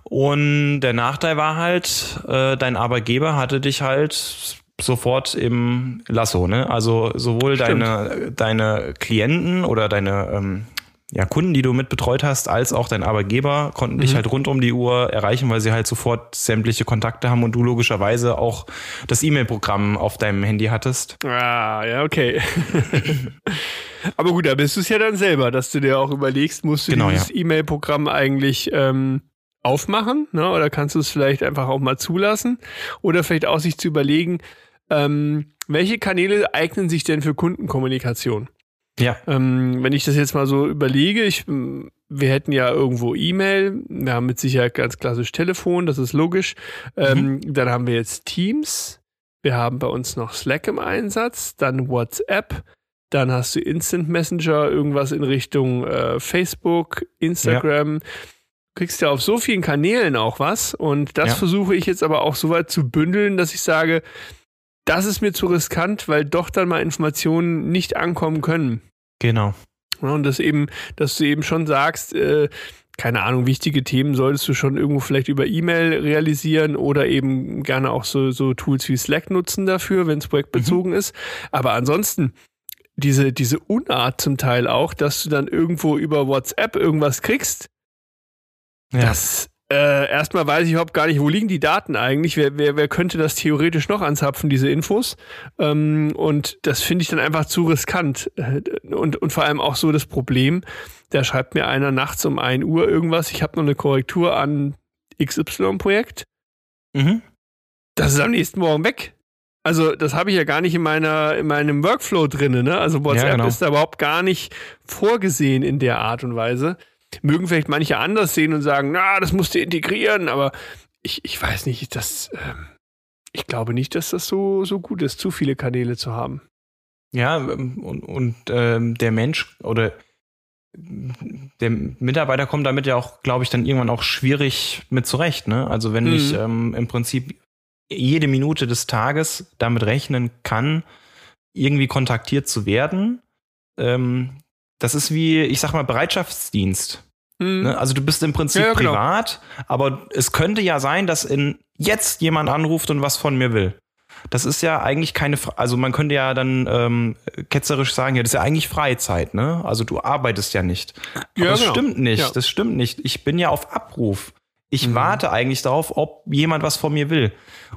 Und der Nachteil war halt, äh, dein Arbeitgeber hatte dich halt sofort im Lasso, ne? Also sowohl deine, deine Klienten oder deine ähm, ja, Kunden, die du mit betreut hast, als auch dein Arbeitgeber konnten mhm. dich halt rund um die Uhr erreichen, weil sie halt sofort sämtliche Kontakte haben und du logischerweise auch das E-Mail-Programm auf deinem Handy hattest. Ah, ja, okay. Aber gut, da bist du es ja dann selber, dass du dir auch überlegst, musst du genau, dieses ja. E-Mail-Programm eigentlich ähm, aufmachen, ne? Oder kannst du es vielleicht einfach auch mal zulassen? Oder vielleicht auch sich zu überlegen, ähm, welche Kanäle eignen sich denn für Kundenkommunikation? Ja. Ähm, wenn ich das jetzt mal so überlege, ich, wir hätten ja irgendwo E-Mail, wir haben mit Sicherheit ganz klassisch Telefon, das ist logisch. Ähm, mhm. Dann haben wir jetzt Teams, wir haben bei uns noch Slack im Einsatz, dann WhatsApp, dann hast du Instant Messenger, irgendwas in Richtung äh, Facebook, Instagram. Ja. Kriegst ja auf so vielen Kanälen auch was und das ja. versuche ich jetzt aber auch so weit zu bündeln, dass ich sage, das ist mir zu riskant, weil doch dann mal Informationen nicht ankommen können. Genau. Und das eben, dass du eben schon sagst, äh, keine Ahnung, wichtige Themen solltest du schon irgendwo vielleicht über E-Mail realisieren oder eben gerne auch so, so Tools wie Slack nutzen dafür, wenn es projektbezogen mhm. ist. Aber ansonsten, diese, diese Unart zum Teil auch, dass du dann irgendwo über WhatsApp irgendwas kriegst, ja. das äh, erstmal weiß ich überhaupt gar nicht, wo liegen die Daten eigentlich? Wer, wer, wer könnte das theoretisch noch anzapfen, diese Infos? Ähm, und das finde ich dann einfach zu riskant. Äh, und, und vor allem auch so das Problem, da schreibt mir einer nachts um 1 Uhr irgendwas, ich habe noch eine Korrektur an XY-Projekt. Mhm. Das ist am nächsten Morgen weg. Also, das habe ich ja gar nicht in meiner, in meinem Workflow drin, ne? Also WhatsApp ja, genau. ist da überhaupt gar nicht vorgesehen in der Art und Weise. Mögen vielleicht manche anders sehen und sagen, na, das musst du integrieren, aber ich, ich weiß nicht, das, äh, ich glaube nicht, dass das so, so gut ist, zu viele Kanäle zu haben. Ja, ähm, und, und ähm, der Mensch oder der Mitarbeiter kommt damit ja auch, glaube ich, dann irgendwann auch schwierig mit zurecht. Ne? Also wenn mhm. ich ähm, im Prinzip jede Minute des Tages damit rechnen kann, irgendwie kontaktiert zu werden, ähm, das ist wie, ich sag mal, Bereitschaftsdienst. Mhm. Also du bist im Prinzip ja, ja, genau. privat, aber es könnte ja sein, dass in jetzt jemand anruft und was von mir will. Das ist ja eigentlich keine, also man könnte ja dann ähm, ketzerisch sagen, ja, das ist ja eigentlich Freizeit, ne? Also du arbeitest ja nicht. Aber ja, das genau. stimmt nicht, das stimmt nicht. Ich bin ja auf Abruf. Ich mhm. warte eigentlich darauf, ob jemand was von mir will.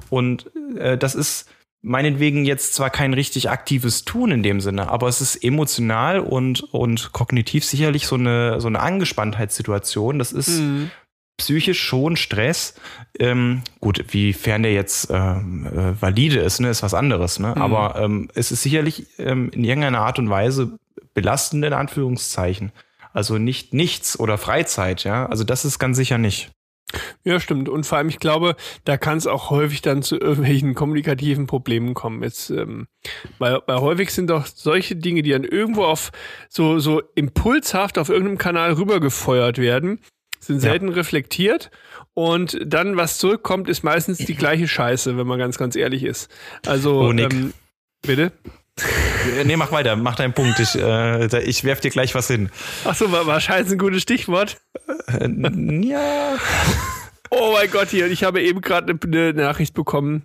Und äh, das ist, meinetwegen jetzt zwar kein richtig aktives Tun in dem Sinne, aber es ist emotional und, und kognitiv sicherlich so eine, so eine Angespanntheitssituation. Das ist mhm. psychisch schon Stress. Ähm, gut, wiefern der jetzt ähm, äh, valide ist, ne, ist was anderes. Ne? Mhm. Aber ähm, es ist sicherlich ähm, in irgendeiner Art und Weise belastend in Anführungszeichen. Also nicht nichts oder Freizeit, ja. Also das ist ganz sicher nicht. Ja, stimmt. Und vor allem, ich glaube, da kann es auch häufig dann zu irgendwelchen kommunikativen Problemen kommen. Jetzt, ähm, weil, weil häufig sind doch solche Dinge, die dann irgendwo auf so, so impulshaft auf irgendeinem Kanal rübergefeuert werden, sind selten ja. reflektiert. Und dann, was zurückkommt, ist meistens die gleiche Scheiße, wenn man ganz, ganz ehrlich ist. Also, oh, Nick. Ähm, bitte? Nee, mach weiter, mach deinen Punkt. Ich, äh, ich werf dir gleich was hin. Ach so, war, war Scheiß ein gutes Stichwort? Äh, ja. Oh mein Gott, hier, ich habe eben gerade eine, Nachricht bekommen.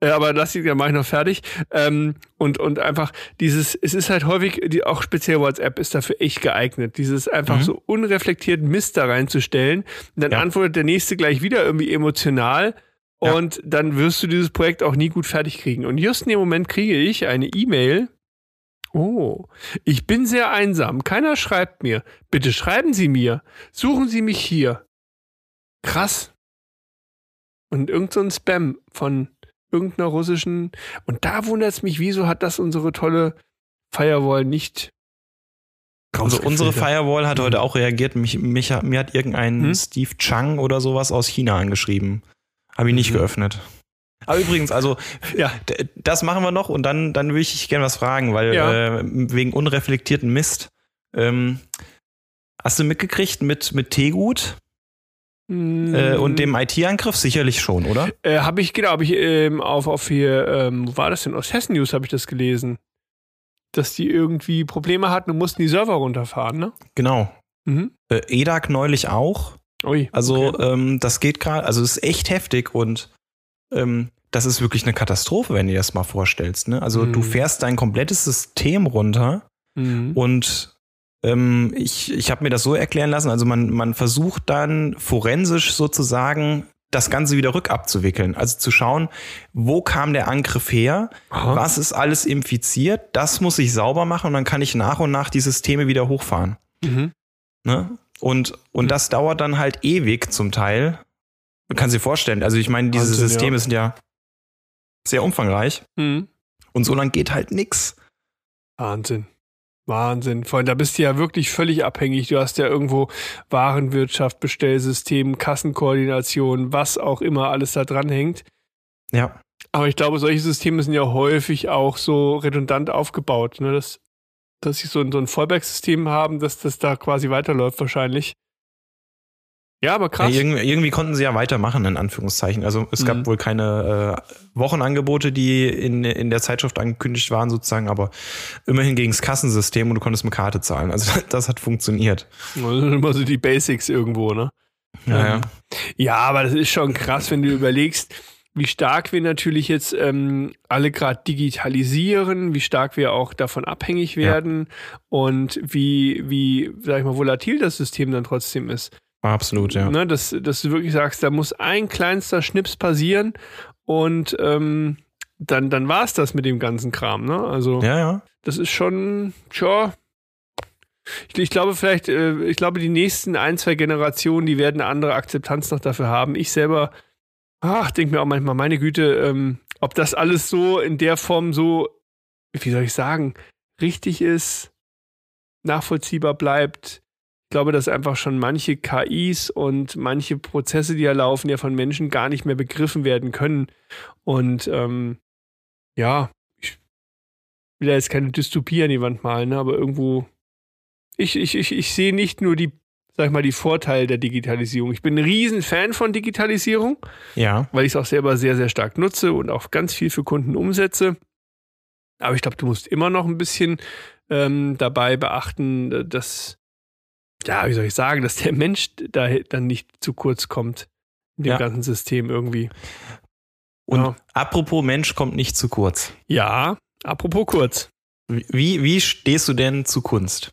Äh, aber lass ich, dann mache ich noch fertig. Ähm, und, und einfach dieses, es ist halt häufig, die, auch speziell WhatsApp ist dafür echt geeignet, dieses einfach Mhm. so unreflektiert Mist da reinzustellen. Und dann Ja. antwortet der nächste gleich wieder irgendwie emotional. Ja. Und dann wirst du dieses Projekt auch nie gut fertig kriegen. Und just in dem Moment kriege ich eine E-Mail. Oh, ich bin sehr einsam. Keiner schreibt mir. Bitte schreiben Sie mir. Suchen Sie mich hier. Krass. Und irgend so ein Spam von irgendeiner russischen. Und da wundert es mich, wieso hat das unsere tolle Firewall nicht Also unsere? Firewall hat Mhm. heute auch reagiert. Mich, mich, mir hat irgendein Hm? Steve Chang oder sowas aus China angeschrieben. Habe ich nicht Mhm. geöffnet. Aber übrigens, also Ja. das machen wir noch und dann, dann will ich gerne was fragen, weil Ja. äh, wegen unreflektierten Mist. Ähm, hast du mitgekriegt mit, mit Tegut äh, und dem IT-Angriff? Sicherlich schon, oder? Äh, habe ich, genau, habe ich ähm, auf, auf hier, ähm, wo war das denn? Aus Hessen News habe ich das gelesen. Dass die irgendwie Probleme hatten und mussten die Server runterfahren, ne? Genau. Mhm. Äh, EDAG neulich auch. Ui. Also okay. ähm, das geht gerade, also es ist echt heftig und ähm, das ist wirklich eine Katastrophe, wenn du dir das mal vorstellst. Ne? Also du Mhm. fährst dein komplettes System runter Mhm. und ähm, ich, ich habe mir das so erklären lassen, also man, man versucht dann forensisch sozusagen das Ganze wieder rückabzuwickeln. Also zu schauen, wo kam der Angriff her, Aha. was ist alles infiziert, das muss ich sauber machen und dann kann ich nach und nach die Systeme wieder hochfahren. Mhm. Ne? Und, und Mhm. das dauert dann halt ewig zum Teil. Du kannst dir vorstellen, also ich meine, diese Wahnsinn, Systeme ja. sind ja sehr umfangreich Mhm. und so lang geht halt nix. Wahnsinn. Wahnsinn. Vor allem, da bist du ja wirklich völlig abhängig. Du hast ja irgendwo Warenwirtschaft, Bestellsystem, Kassenkoordination, was auch immer alles da dran hängt. Ja. Aber ich glaube, solche Systeme sind ja häufig auch so redundant aufgebaut, ne? dass, dass sie so, ein- so ein Fallback-System haben, dass das da quasi weiterläuft wahrscheinlich. Ja, aber krass. Ja, irgendwie, irgendwie konnten sie ja weitermachen, in Anführungszeichen. Also es Mhm. gab wohl keine äh, Wochenangebote, die in, in der Zeitschrift angekündigt waren, sozusagen, aber immerhin gegen das Kassensystem und du konntest mit Karte zahlen. Also das hat funktioniert. Das sind immer so die Basics irgendwo, ne? Ja, ja. Ja, aber das ist schon krass, wenn du überlegst, wie stark wir natürlich jetzt ähm, alle gerade digitalisieren, wie stark wir auch davon abhängig werden und wie, wie, sag ich mal, volatil das System dann trotzdem ist. Absolut, ja. Ne, dass, dass du wirklich sagst, da muss ein kleinster Schnips passieren und ähm, dann, dann war es das mit dem ganzen Kram. Ne? Also Ja, ja. das ist schon, tja. Ich, ich glaube vielleicht, äh, ich glaube, die nächsten ein, zwei Generationen, die werden eine andere Akzeptanz noch dafür haben. Ich selber, ach, denke mir auch manchmal, meine Güte, ähm, ob das alles so in der Form so, wie soll ich sagen, richtig ist, nachvollziehbar bleibt. Ich glaube, dass einfach schon manche KIs und manche Prozesse, die ja laufen, ja von Menschen gar nicht mehr begriffen werden können. Und ähm, ja, ich will ja jetzt keine Dystopie an die Wand malen, ne, aber irgendwo, ich, ich, ich, ich sehe nicht nur die, sag ich mal, die Vorteile der Digitalisierung. Ich bin ein riesen Fan von Digitalisierung, Ja. weil ich es auch selber sehr, sehr stark nutze und auch ganz viel für Kunden umsetze. Aber ich glaube, du musst immer noch ein bisschen ähm, dabei beachten, dass, ja, wie soll ich sagen, dass der Mensch da dann nicht zu kurz kommt in dem Ja. ganzen System irgendwie. Und Ja. apropos Mensch kommt nicht zu kurz. Ja, apropos kurz. Wie, wie stehst du denn zu Kunst?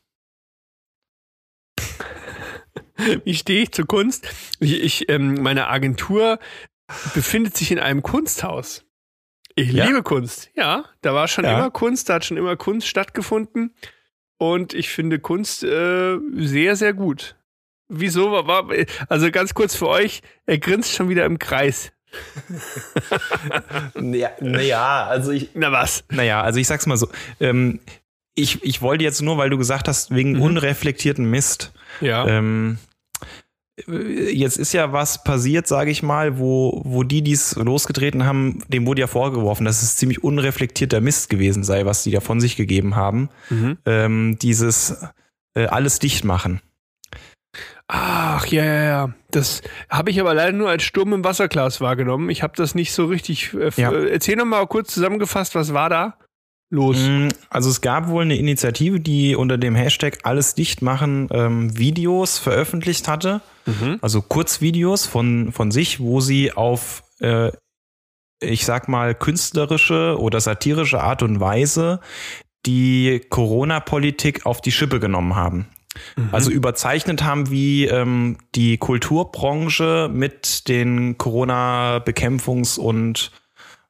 Wie stehe ich zur Kunst? Ich, ich, ähm, meine Agentur befindet sich in einem Kunsthaus. Ich Ja? liebe Kunst. Ja, da war schon Ja. immer Kunst, da hat schon immer Kunst stattgefunden. Und ich finde Kunst äh, sehr, sehr gut. Wieso? War, also ganz kurz für euch, er grinst schon wieder im Kreis. Naja, naja, also ich, Na was? naja, also ich sag's mal so. Ähm, ich, ich wollte jetzt nur, weil du gesagt hast, wegen Mhm. unreflektierten Mist. Ja. Ähm, äh, jetzt ist ja was passiert, sage ich mal, wo, wo die, die es losgetreten haben, dem wurde ja vorgeworfen, dass es ziemlich unreflektierter Mist gewesen sei, was die da von sich gegeben haben. Mhm. Ähm, dieses äh, alles dicht machen. Ach, ja, ja, ja. Das habe ich aber leider nur als Sturm im Wasserglas wahrgenommen. Ich habe das nicht so richtig. Äh, Ja. äh, Erzähl noch mal kurz zusammengefasst, was war da? Los? Mm, Also es gab wohl eine Initiative, die unter dem Hashtag alles dicht machen ähm, Videos veröffentlicht hatte. Mhm. Also Kurzvideos von, von sich, wo sie auf, äh, ich sag mal, künstlerische oder satirische Art und Weise die Corona-Politik auf die Schippe genommen haben. Mhm. Also überzeichnet haben, wie ähm, die Kulturbranche mit den Corona-Bekämpfungs- und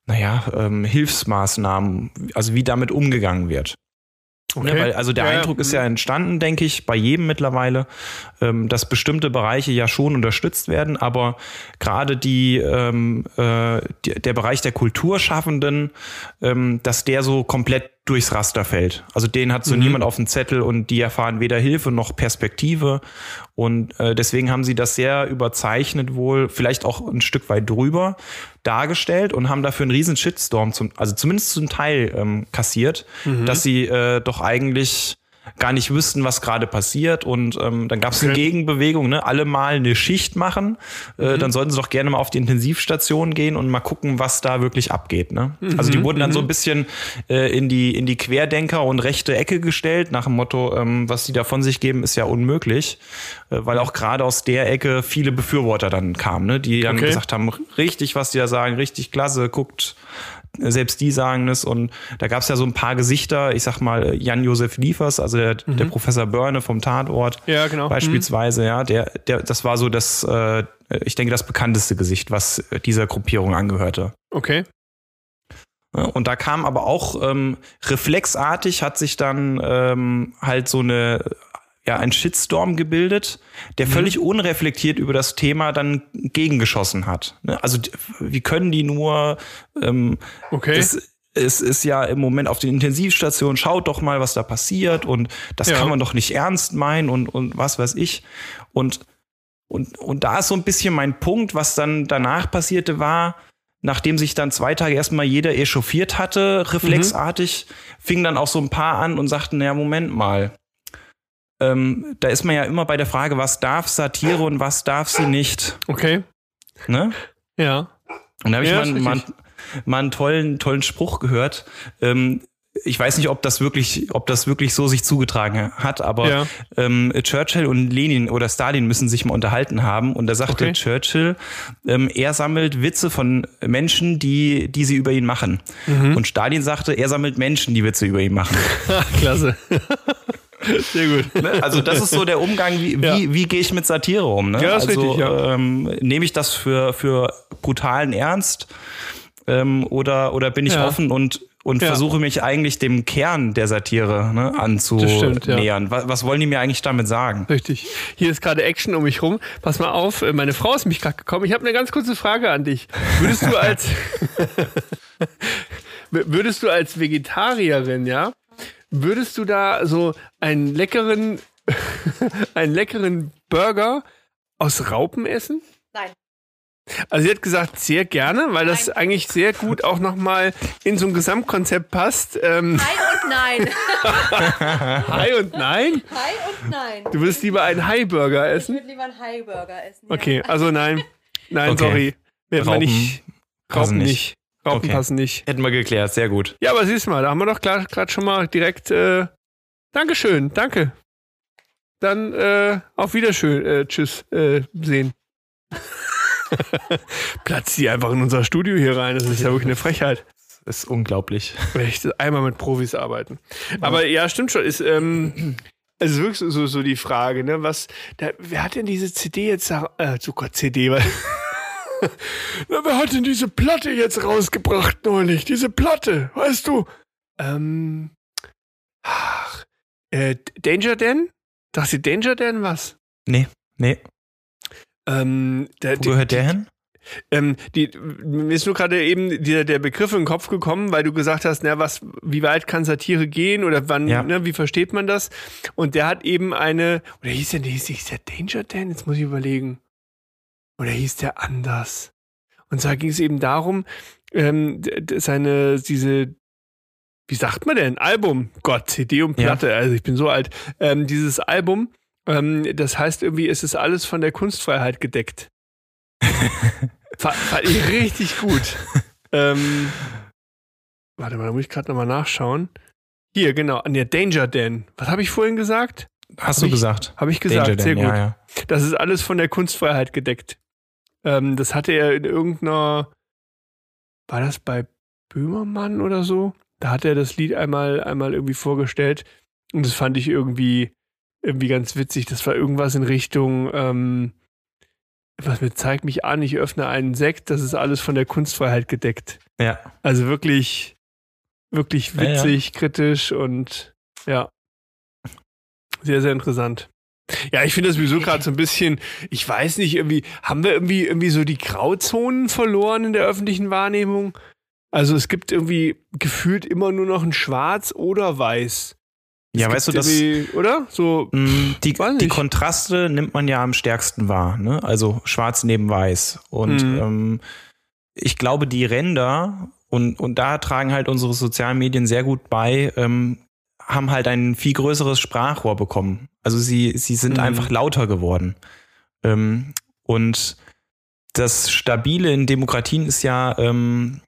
naja, ähm, Hilfsmaßnahmen, also wie damit umgegangen wird. Okay. Ne, weil, also der Ja, ja. Eindruck ist ja entstanden, denke ich, bei jedem mittlerweile, ähm, dass bestimmte Bereiche ja schon unterstützt werden, aber gerade die, ähm, äh, der Bereich der Kulturschaffenden, ähm, dass der so komplett durchs Raster fällt. Also den hat so Mhm. niemand auf dem Zettel und die erfahren weder Hilfe noch Perspektive. Und äh, deswegen haben sie das sehr überzeichnet wohl, vielleicht auch ein Stück weit drüber dargestellt und haben dafür einen riesen Shitstorm, zum, also zumindest zum Teil ähm, kassiert, Mhm. dass sie äh, doch eigentlich gar nicht wüssten, was gerade passiert. Und ähm, dann gab es eine Okay. Gegenbewegung, ne? alle mal eine Schicht machen. Äh, dann sollten sie doch gerne mal auf die Intensivstation gehen und mal gucken, was da wirklich abgeht. Ne? Also die wurden dann so ein bisschen äh, in, die, in die Querdenker und rechte Ecke gestellt, nach dem Motto, ähm, was die da von sich geben, ist ja unmöglich. Äh, weil auch gerade aus der Ecke viele Befürworter dann kamen, ne? die dann Okay. gesagt haben, richtig, was die da sagen, richtig klasse, guckt, selbst die sagen es und da gab es ja so ein paar Gesichter, ich sag mal Jan-Josef Liefers, also der, der Professor Börne vom Tatort Ja, genau. beispielsweise, ja, der, der, das war so das, äh, ich denke, das bekannteste Gesicht, was dieser Gruppierung angehörte. Okay. Und da kam aber auch ähm, reflexartig hat sich dann ähm, halt so eine ja ein Shitstorm gebildet, der völlig unreflektiert über das Thema dann gegengeschossen hat. Ne? Also wie können die nur ähm, Okay. es, es ist ja im Moment auf den Intensivstationen, schaut doch mal, was da passiert und das Ja. kann man doch nicht ernst meinen und, und was weiß ich. Und, und, und da ist so ein bisschen mein Punkt, was dann danach passierte, war, nachdem sich dann zwei Tage erstmal jeder echauffiert hatte, reflexartig, fing dann auch so ein paar an und sagten, ja, Moment mal. Ähm, da ist man ja immer bei der Frage, was darf Satire und was darf sie nicht. Okay. Ne? Ja. Und da habe ich Ja, mal, mal, mal einen tollen, tollen Spruch gehört. Ähm, ich weiß nicht, ob das wirklich, ob das wirklich so sich zugetragen hat, aber Ja. ähm, Churchill und Lenin oder Stalin müssen sich mal unterhalten haben. Und da sagte Okay. Churchill, ähm, er sammelt Witze von Menschen, die, die sie über ihn machen. Mhm. Und Stalin sagte, er sammelt Menschen, die Witze über ihn machen. Klasse. Sehr gut. Ne? Also das ist so der Umgang, wie, Ja. wie, wie gehe ich mit Satire um? Ne? Ja, das also richtig, ja. ähm, nehme ich das für, für brutalen Ernst ähm, oder, oder bin ich Ja. offen und, und Ja. versuche mich eigentlich dem Kern der Satire ne, stimmt, ja. anzunähern? was, was wollen die mir eigentlich damit sagen? Richtig. Hier ist gerade Action um mich rum. Pass mal auf, äh, meine Frau ist mich gerade gekommen. Ich habe eine ganz kurze Frage an dich. Würdest du als würdest du als Vegetarierin, ja, würdest du da so einen leckeren einen leckeren Burger aus Raupen essen? Nein. Also sie hat gesagt, sehr gerne, weil das Nein. eigentlich sehr gut auch nochmal in so ein Gesamtkonzept passt. Ähm, Nein und nein. Hi und nein. Hi und nein. Du würdest lieber einen Hi-Burger Ich essen? würde lieber einen Hi-Burger essen. Okay, also nein. Nein, Okay. sorry. Werden wir Raupen nicht. Raupen nicht. Raupen Okay. passen nicht. Hätten wir geklärt, sehr gut. Ja, aber siehst mal, da haben wir doch gerade schon mal direkt. Äh, Dankeschön, danke. Dann äh, auf Wiederschön, äh, tschüss, äh, sehen. Platz die einfach in unser Studio hier rein. Das ist ja wirklich eine Frechheit. Das ist unglaublich. Echt einmal mit Profis arbeiten. Aber ja, stimmt schon. Ist, ähm, es ist wirklich so, so, die Frage, ne? Was, da, wer hat denn diese CD jetzt, äh, so Gott, CD, weil. Na, wer hat denn diese Platte jetzt rausgebracht neulich? Diese Platte, weißt du? Ähm, ach, äh, Danger Dan? Dachte sie Danger Dan was? Nee, nee. Ähm, der, Wo gehört der hin? ähm, die, mir ist nur gerade eben der, der Begriff in den Kopf gekommen, weil du gesagt hast, na, was, wie weit kann Satire gehen oder wann, Ja. ne, wie versteht man das? Und der hat eben eine, oder hieß der, hieß, hieß der Danger Dan? Jetzt muss ich überlegen. Oder hieß der anders? Und zwar ging es eben darum, ähm, seine, diese, wie sagt man denn? Album. Gott, CD und Ja. Platte, also ich bin so alt. Ähm, dieses Album, ähm, das heißt irgendwie, es ist alles von der Kunstfreiheit gedeckt. Fa- Fand ich richtig gut. ähm, warte mal, da muss ich gerade nochmal nachschauen. Hier, genau, an der Danger Den. Was habe ich vorhin gesagt? Hast Hab du ich- gesagt? Habe ich gesagt, Danger sehr Dan, gut. Ja, ja. Das ist alles von der Kunstfreiheit gedeckt. Ähm, das hatte er in irgendeiner, war das bei Böhmermann oder so? Da hat er das Lied einmal, einmal irgendwie vorgestellt und das fand ich irgendwie, irgendwie ganz witzig. Das war irgendwas in Richtung, ähm, was mir zeigt mich an, ich öffne einen Sekt, das ist alles von der Kunstfreiheit gedeckt. ja. Also wirklich, wirklich Ja, ja. witzig, kritisch und ja. Sehr, sehr interessant. Ja, ich finde das sowieso gerade so ein bisschen, ich weiß nicht, irgendwie, haben wir irgendwie, irgendwie so die Grauzonen verloren in der öffentlichen Wahrnehmung? Also es gibt irgendwie gefühlt immer nur noch ein Schwarz oder Weiß. Es Ja, weißt du, das, Oder? So, mh, die, Weiß die nicht. Kontraste nimmt man ja am stärksten wahr, ne? Also schwarz neben weiß. Und Mhm. ähm, ich glaube, die Ränder, und, und da tragen halt unsere sozialen Medien sehr gut bei, ähm, haben halt ein viel größeres Sprachrohr bekommen. Also sie, sie sind Mhm. einfach lauter geworden. Ähm, und das Stabile in Demokratien ist ja ähm,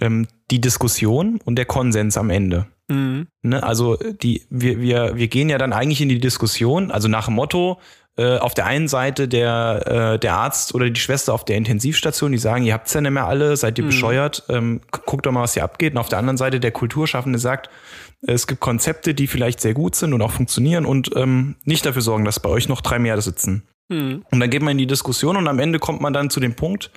ähm, die Diskussion und der Konsens am Ende. mhm. Ne, also die, wir, wir, wir gehen ja dann eigentlich in die Diskussion, also nach dem Motto, äh, auf der einen Seite der, äh, der Arzt oder die Schwester auf der Intensivstation, die sagen, ihr habt's ja nicht mehr alle, seid ihr Mhm. bescheuert, ähm, gu- guckt doch mal, was hier abgeht. Und auf der anderen Seite der Kulturschaffende sagt, es gibt Konzepte, die vielleicht sehr gut sind und auch funktionieren und ähm, nicht dafür sorgen, dass bei euch noch drei mehr sitzen. Mhm. Und dann geht man in die Diskussion und am Ende kommt man dann zu dem Punkt,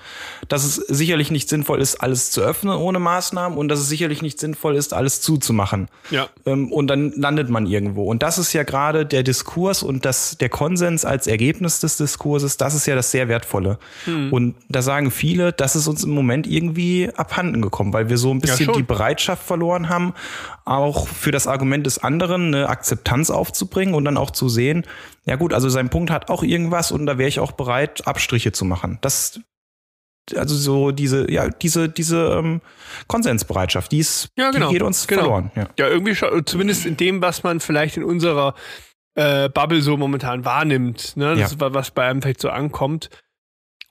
dass es sicherlich nicht sinnvoll ist, alles zu öffnen ohne Maßnahmen und dass es sicherlich nicht sinnvoll ist, alles zuzumachen. Ja. Ähm, und dann landet man irgendwo. Und das ist ja gerade der Diskurs und das, der Konsens als Ergebnis des Diskurses, das ist ja das sehr Wertvolle. Hm. Und da sagen viele, das ist uns im Moment irgendwie abhanden gekommen, weil wir so ein bisschen schon. die Bereitschaft verloren haben, auch für das Argument des anderen eine Akzeptanz aufzubringen und dann auch zu sehen, ja gut, also sein Punkt hat auch irgendwas und da wäre ich auch bereit, Abstriche zu machen. Das, also so diese, ja, diese, diese ähm, Konsensbereitschaft, die ist, Ja, genau. die geht uns Genau. verloren. Ja. Ja, irgendwie schon, zumindest in dem, was man vielleicht in unserer äh, Bubble so momentan wahrnimmt. Ne? Das Ja. ist, was bei einem vielleicht so ankommt.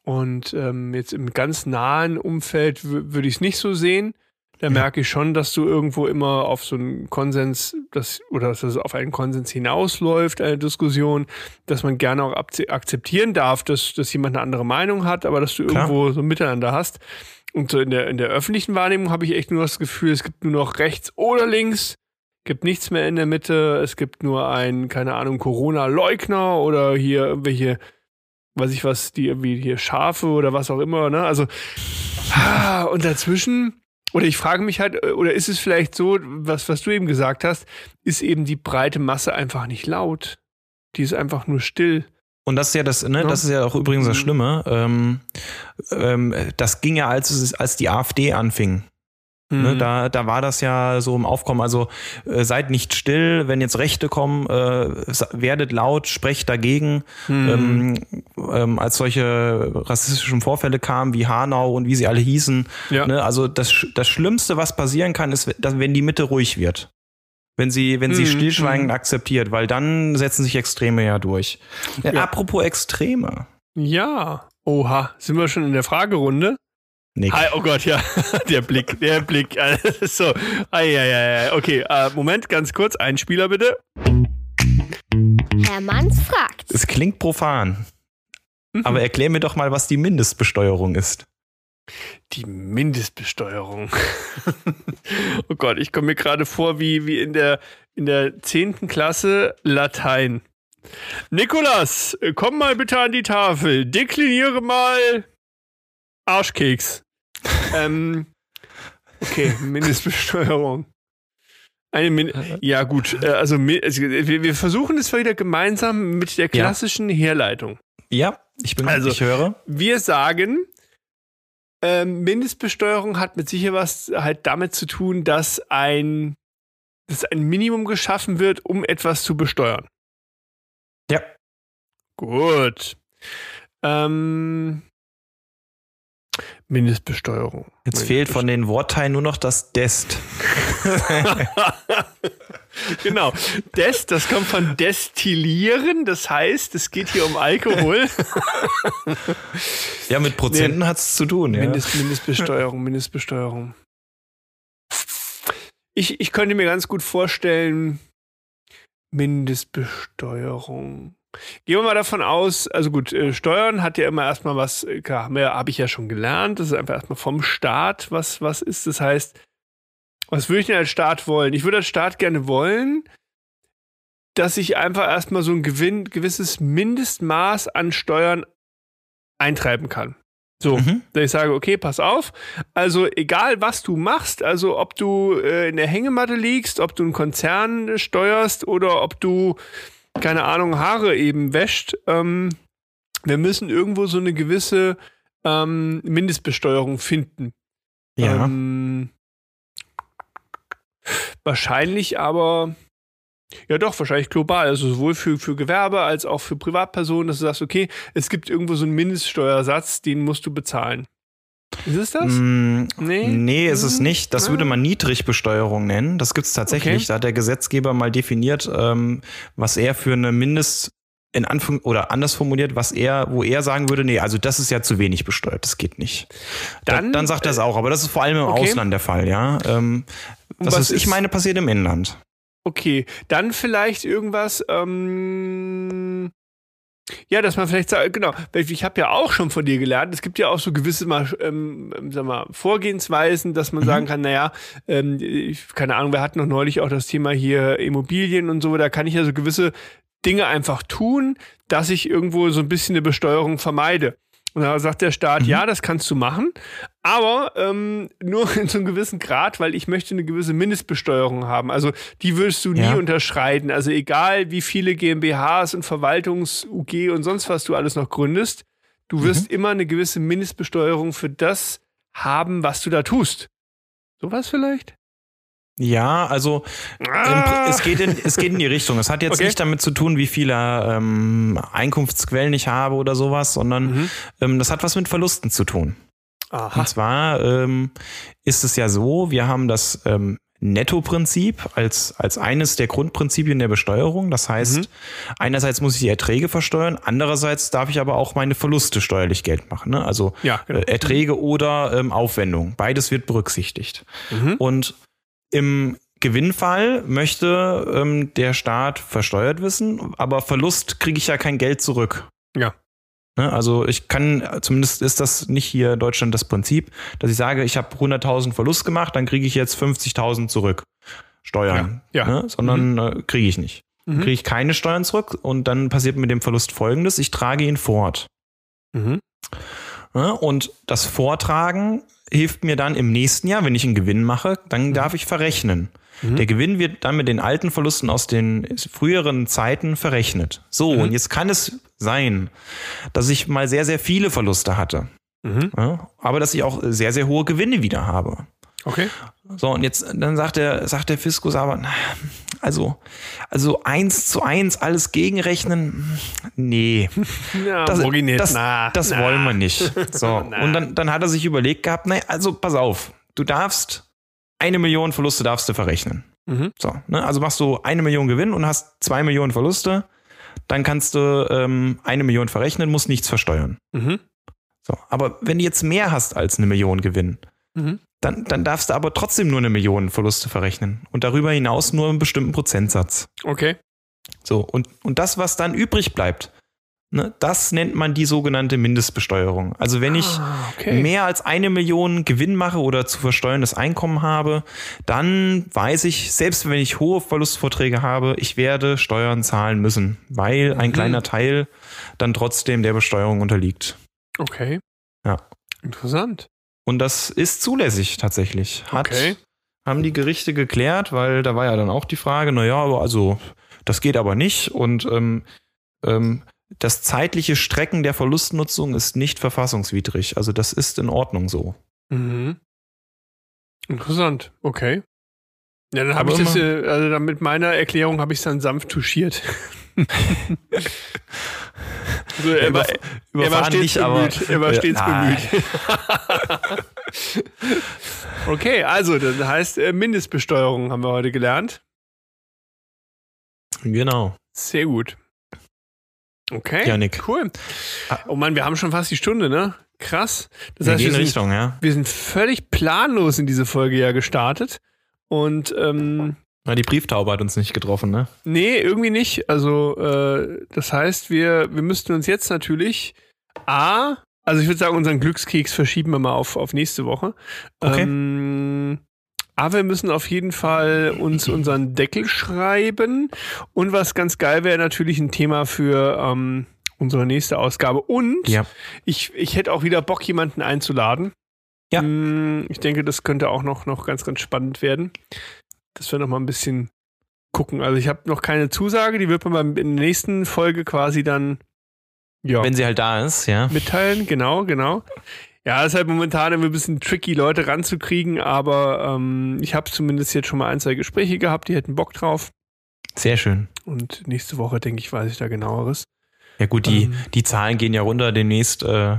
Und ähm, jetzt im ganz nahen Umfeld wü- würde ich es nicht so sehen. Da merke ich schon, dass du irgendwo immer auf so einen Konsens, das, oder dass es auf einen Konsens hinausläuft, eine Diskussion, dass man gerne auch akze- akzeptieren darf, dass, dass jemand eine andere Meinung hat, aber dass du Klar. irgendwo so ein Miteinander hast. Und so in der, in der öffentlichen Wahrnehmung habe ich echt nur das Gefühl, es gibt nur noch rechts oder links, gibt nichts mehr in der Mitte, es gibt nur ein, keine Ahnung, Corona-Leugner oder hier irgendwelche, weiß ich was, die irgendwie hier Schafe oder was auch immer, ne? Also, ah, und dazwischen, oder ich frage mich halt, äh, oder ist es vielleicht so, was, was du eben gesagt hast, ist eben die breite Masse einfach nicht laut? Die ist einfach nur still. Und das ist ja das, ne, Ja. das ist ja auch übrigens das Mhm. Schlimme. Ähm, ähm, das ging ja, als als die AfD anfing. Ne, Mhm. da, da war das ja so im Aufkommen. Also äh, seid nicht still, wenn jetzt Rechte kommen, äh, werdet laut, sprecht dagegen. Mhm. Ähm, ähm, als solche rassistischen Vorfälle kamen, wie Hanau und wie sie alle hießen. ja. Ne, also das, das Schlimmste, was passieren kann, ist, dass, wenn die Mitte ruhig wird. Wenn sie, wenn sie Mhm, stillschweigend mhm. akzeptiert, weil dann setzen sich Extreme ja durch. Ja. Apropos Extreme. ja. Oha, sind wir schon in der Fragerunde? Nick. Hi, oh Gott, ja. Der Blick, der Blick. So. Ei, ei, ei, ei. Okay, äh, Moment, ganz kurz. Einspieler bitte. Herr Manns fragt. Es klingt profan. Mhm. Aber erklär mir doch mal, was die Mindestbesteuerung ist. Die Mindestbesteuerung. oh Gott, ich komme mir gerade vor wie, wie in der in der 10. Klasse Latein. Nikolas, komm mal bitte an die Tafel. Dekliniere mal Arschkeks. ähm, okay, Mindestbesteuerung. Eine Min ja, gut. äh, Also, also wir, wir versuchen es wieder gemeinsam mit der klassischen Herleitung. Ja, ich bin, Also- ich höre. Wir sagen, ähm, Mindestbesteuerung hat mit sicher was halt damit zu tun, dass ein, dass ein Minimum geschaffen wird, um etwas zu besteuern. Ja. Gut. Ähm, Mindestbesteuerung. Jetzt fehlt von den Wortteilen nur noch das Dest. genau. Des, das kommt von destillieren, das heißt, es geht hier um Alkohol. Ja, mit Prozenten hat's zu tun. Ja. Mindest, Mindestbesteuerung, Mindestbesteuerung. ich, ich könnte mir ganz gut vorstellen, Mindestbesteuerung. Gehen wir mal davon aus, also gut, äh, Steuern hat ja immer erstmal was, äh, klar, habe hab ich ja schon gelernt, das ist einfach erstmal vom Staat, was, was ist. Das heißt, was würde ich denn als Staat wollen? Ich würde als Staat gerne wollen, dass ich einfach erstmal so ein Gewinn, gewisses Mindestmaß an Steuern eintreiben kann. So, Mhm. dass ich sage, okay, pass auf. Also egal, was du machst, also ob du äh, in der Hängematte liegst, ob du einen Konzern steuerst oder ob du, keine Ahnung, Haare eben wäscht, ähm, wir müssen irgendwo so eine gewisse ähm, Mindestbesteuerung finden. Ja. Ähm, wahrscheinlich aber, ja doch, wahrscheinlich global. Also sowohl für, für Gewerbe als auch für Privatpersonen, dass du sagst, okay, es gibt irgendwo so einen Mindeststeuersatz, den musst du bezahlen. Ist es das? Mm, Nee? Nee, ist es Hm? nicht. Das Ah. würde man Niedrigbesteuerung nennen. Das gibt es tatsächlich. Okay. Da hat der Gesetzgeber mal definiert, ähm, was er für eine Mindest in Anfang oder anders formuliert, was er, wo er sagen würde, nee, also das ist ja zu wenig besteuert, das geht nicht. Dann, Dann, dann sagt er es auch, aber das ist vor allem im okay. Ausland der Fall, ja. Ähm, das, was was ich meine, passiert im Inland. Okay, dann vielleicht irgendwas, ähm, ja, dass man vielleicht sagt, genau, ich habe ja auch schon von dir gelernt, es gibt ja auch so gewisse mal, ähm, sag mal, Vorgehensweisen, dass man Mhm. sagen kann, naja, ähm, ich, keine Ahnung, wir hatten noch neulich auch das Thema hier Immobilien und so, da kann ich ja so gewisse Dinge einfach tun, dass ich irgendwo so ein bisschen eine Besteuerung vermeide. Und da sagt der Staat, Mhm. ja, das kannst du machen, aber ähm, nur in so einem gewissen Grad, weil ich möchte eine gewisse Mindestbesteuerung haben. Also die würdest du nie Ja. unterschreiten. Also egal, wie viele GmbHs und Verwaltungs-UG und sonst was du alles noch gründest, du wirst immer eine gewisse Mindestbesteuerung für das haben, was du da tust. Sowas vielleicht? Ja, also Pr- Es geht, in, es geht in die Richtung. Es hat jetzt Okay. nicht damit zu tun, wie viele ähm, Einkunftsquellen ich habe oder sowas, sondern Mhm. ähm, das hat was mit Verlusten zu tun. Aha. Und zwar ähm, ist es ja so, wir haben das ähm, Nettoprinzip als, als eines der Grundprinzipien der Besteuerung. Das heißt, Mhm. einerseits muss ich die Erträge versteuern, andererseits darf ich aber auch meine Verluste steuerlich Geld machen. Ne? Also Ja, genau. äh, Erträge oder ähm, Aufwendung. Beides wird berücksichtigt. Mhm. Und im Gewinnfall möchte ähm, der Staat versteuert wissen, aber Verlust kriege ich ja kein Geld zurück. Ja. Ne, Also ich kann, zumindest ist das nicht hier in Deutschland das Prinzip, dass ich sage, ich habe 100.000 Verlust gemacht, dann kriege ich jetzt 50.000 zurück. Steuern. Ja, ja. Ne? Sondern äh, kriege ich nicht. Mhm. Kriege ich keine Steuern zurück und dann passiert mit dem Verlust folgendes, ich trage ihn fort. Mhm. Ja, Und das Vortragen hilft mir dann im nächsten Jahr, wenn ich einen Gewinn mache, dann darf ich verrechnen. Mhm. Der Gewinn wird dann mit den alten Verlusten aus den früheren Zeiten verrechnet. So, Mhm. und jetzt kann es sein, dass ich mal sehr, sehr viele Verluste hatte. Mhm. Ja, aber dass ich auch sehr, sehr hohe Gewinne wieder habe. Okay. So, und jetzt, dann sagt der, sagt der Fiskus aber, also, also eins zu eins alles gegenrechnen, nee. Ja, Das, das, Na, das na. wollen wir nicht. So. Na. Und dann, dann hat er sich überlegt gehabt, naja, also pass auf, du darfst eine Million Verluste darfst du verrechnen. Mhm. So, ne? Also machst du eine Million Gewinn und hast zwei Millionen Verluste, dann kannst du ähm, eine Million verrechnen, musst nichts versteuern. Mhm. So. Aber wenn du jetzt mehr hast als eine Million Gewinn, Mhm. Dann, dann darfst du aber trotzdem nur eine Million Verluste verrechnen. Und darüber hinaus nur einen bestimmten Prozentsatz. Okay. So, und, und das, was dann übrig bleibt, ne, das nennt man die sogenannte Mindestbesteuerung. Also wenn ich Ah, okay. mehr als eine Million Gewinn mache oder zu versteuerndes Einkommen habe, dann weiß ich, selbst wenn ich hohe Verlustvorträge habe, ich werde Steuern zahlen müssen, weil ein Mhm. kleiner Teil dann trotzdem der Besteuerung unterliegt. Okay. Ja. Interessant. Und das ist zulässig tatsächlich. Hat, Okay. Haben die Gerichte geklärt, weil da war ja dann auch die Frage, naja, aber also das geht aber nicht und ähm, ähm, das zeitliche Strecken der Verlustnutzung ist nicht verfassungswidrig. Also das ist in Ordnung so. Mhm. Interessant. Okay. Ja, dann habe ich das, also dann mit meiner Erklärung habe ich es dann sanft touchiert. so, er war, er war stets nicht, aber bemüht. Er war stets nein. bemüht. okay, also das heißt äh, Mindestbesteuerung haben wir heute gelernt. Genau. Sehr gut. Okay. Janik. Cool. Oh Mann, wir haben schon fast die Stunde, ne? Krass. Das Wir heißt, wir in sind, Richtung, ja. wir sind völlig planlos in diese Folge ja gestartet. Und ähm, Na, die Brieftaube hat uns nicht getroffen, ne? nee, irgendwie nicht. Also äh, das heißt, wir, wir müssten uns jetzt natürlich A, also ich würde sagen, unseren Glückskeks verschieben wir mal auf, auf nächste Woche. Okay. Ähm, aber wir müssen auf jeden Fall uns unseren Deckel schreiben. Und was ganz geil wäre, natürlich ein Thema für ähm, unsere nächste Ausgabe. Und Ja. ich, ich hätte auch wieder Bock, jemanden einzuladen. Ja. Mm, Ich denke, das könnte auch noch, noch ganz, ganz spannend werden. Dass wir noch mal ein bisschen gucken. Also ich habe noch keine Zusage, die wird man beim, in der nächsten Folge quasi dann ja, Wenn sie halt da ist, ja. mitteilen. Genau, genau. Ja, ist halt momentan immer ein bisschen tricky, Leute ranzukriegen, aber ähm, ich habe zumindest jetzt schon mal ein, zwei Gespräche gehabt, die hätten Bock drauf. Sehr schön. Und nächste Woche, denke ich, weiß ich da genaueres. Ja gut, die, Ähm. die Zahlen gehen ja runter. Demnächst äh,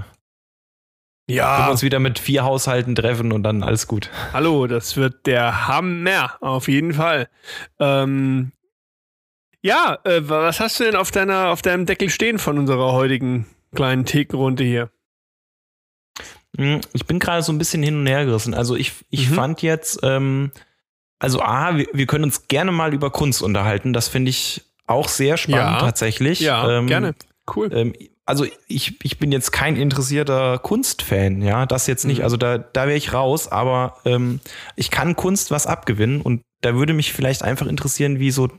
werden wir Ja, uns wieder mit vier Haushalten treffen und dann alles gut. hallo, das wird der Hammer, auf jeden Fall. Ähm, ja, äh, was hast du denn auf deiner, auf deinem Deckel stehen von unserer heutigen kleinen Thekenrunde hier? Hm, Ich bin gerade so ein bisschen hin und her gerissen. Also ich, ich Mhm. fand jetzt, ähm, also A, wir, wir können uns gerne mal über Kunst unterhalten. Das finde ich auch sehr spannend Ja. tatsächlich. Ja, Ähm, gerne. Cool. Ähm, also ich, ich bin jetzt kein interessierter Kunstfan, ja, das jetzt nicht. Mhm. Also da, da wäre ich raus, aber ähm, ich kann Kunst was abgewinnen und da würde mich vielleicht einfach interessieren, wie so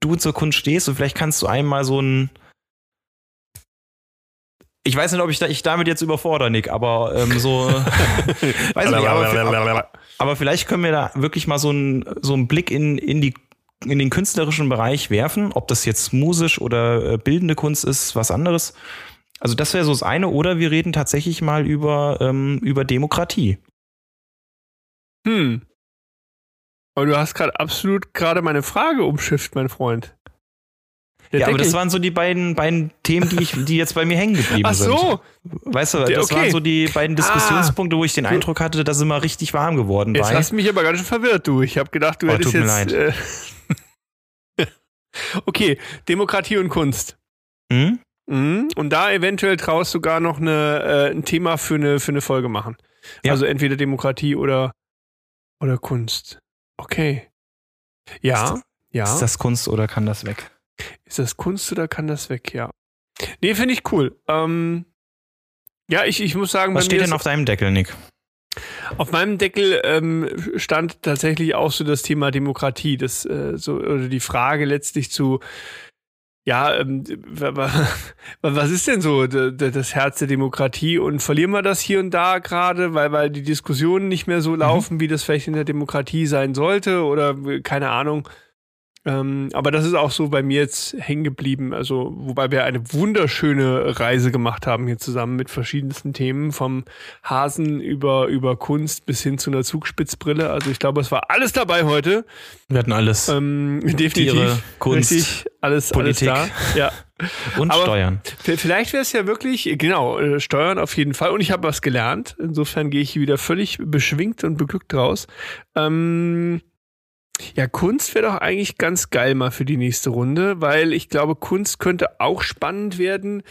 du zur Kunst stehst und vielleicht kannst du einmal so ein ich weiß nicht, ob ich, da, ich damit jetzt überfordere, Nick, aber ähm, so. weiß nicht, aber, aber vielleicht können wir da wirklich mal so einen, so einen Blick in, in, die, in den künstlerischen Bereich werfen. Ob das jetzt musisch oder äh, bildende Kunst ist, was anderes. Also das wäre so das eine. Oder wir reden tatsächlich mal über, ähm, über Demokratie. Hm. Aber du hast gerade absolut gerade meine Frage umschifft, mein Freund. Ja, aber das waren so die beiden, beiden Themen, die, ich, die jetzt bei mir hängen geblieben Ach sind. so, Weißt du, das okay. Ah. waren so die beiden Diskussionspunkte, wo ich den Eindruck hatte, dass es immer richtig warm geworden jetzt hast du mich aber ganz schön verwirrt, du. Ich habe gedacht, du Oh, hättest jetzt. Äh, okay, Demokratie und Kunst. Hm? Mhm. Und da eventuell traust sogar noch eine, äh, ein Thema für eine, für eine Folge machen. Ja. Also entweder Demokratie oder, oder Kunst. Okay. Ja, Ist ja. Ist das Kunst oder kann das weg? Ist das Kunst oder kann das weg? Ja. Nee, finde ich cool. Ähm, ja, ich, ich muss sagen, Was steht denn auf deinem Deckel, Nick? Auf meinem Deckel ähm, stand tatsächlich auch so das Thema Demokratie, das äh, so oder die Frage letztlich zu ja, ähm, wa- wa- was ist denn so das Herz der Demokratie und verlieren wir das hier und da gerade, weil weil die Diskussionen nicht mehr so laufen, wie das vielleicht in der Demokratie sein sollte oder keine Ahnung. Ähm, aber das ist auch so bei mir jetzt hängen geblieben. Also, wobei wir eine wunderschöne Reise gemacht haben hier zusammen mit verschiedensten Themen, vom Hasen über, über Kunst bis hin zu einer Zugspitzbrille. Also, ich glaube, es war alles dabei heute. Wir hatten alles. Ähm, definitiv. Tiere, Kunst, Richtig, alles, Politik. alles da. Ja. und aber- Steuern. Vielleicht wäre es ja wirklich, genau, äh, Steuern auf jeden Fall. Und ich habe was gelernt. Insofern gehe ich wieder völlig beschwingt und beglückt raus. Ähm, ja, Kunst wäre doch eigentlich ganz geil mal für die nächste Runde, weil ich glaube, Kunst könnte auch spannend werden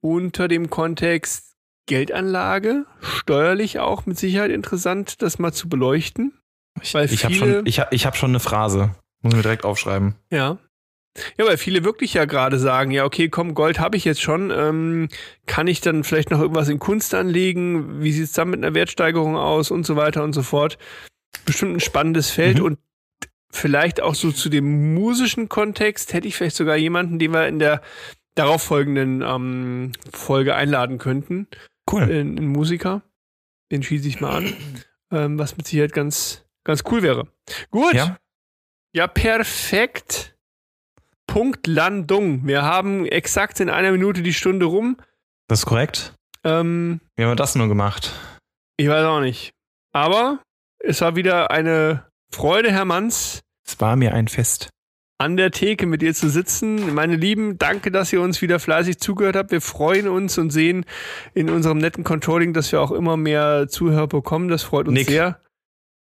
unter dem Kontext Geldanlage, steuerlich auch mit Sicherheit interessant, das mal zu beleuchten. Ich, ich habe schon, ich hab, ich hab schon eine Phrase. Muss mir direkt aufschreiben. Ja. Ja, weil viele wirklich ja gerade sagen, ja, okay, komm, Gold habe ich jetzt schon. Ähm, kann ich dann vielleicht noch irgendwas in Kunst anlegen? Wie sieht es dann mit einer Wertsteigerung aus und so weiter und so fort? Bestimmt ein spannendes Feld Mhm. und vielleicht auch so zu dem musischen Kontext hätte ich vielleicht sogar jemanden, den wir in der darauffolgenden ähm, Folge einladen könnten. Cool. Ein, Musiker. Den schieße ich mal an. Ähm, was mit Sicherheit ganz, ganz cool wäre. Gut. Ja? Ja, perfekt. Punkt Landung. Wir haben exakt in einer Minute die Stunde rum. Das ist korrekt. Ähm, Wie haben wir das nur gemacht? ich weiß auch nicht. Aber es war wieder eine Freude, Herr Manns, Es war mir ein Fest. an der Theke mit dir zu sitzen. Meine Lieben, danke, dass ihr uns wieder fleißig zugehört habt. Wir freuen uns und sehen in unserem netten Controlling, dass wir auch immer mehr Zuhörer bekommen. Das freut uns Nick. sehr.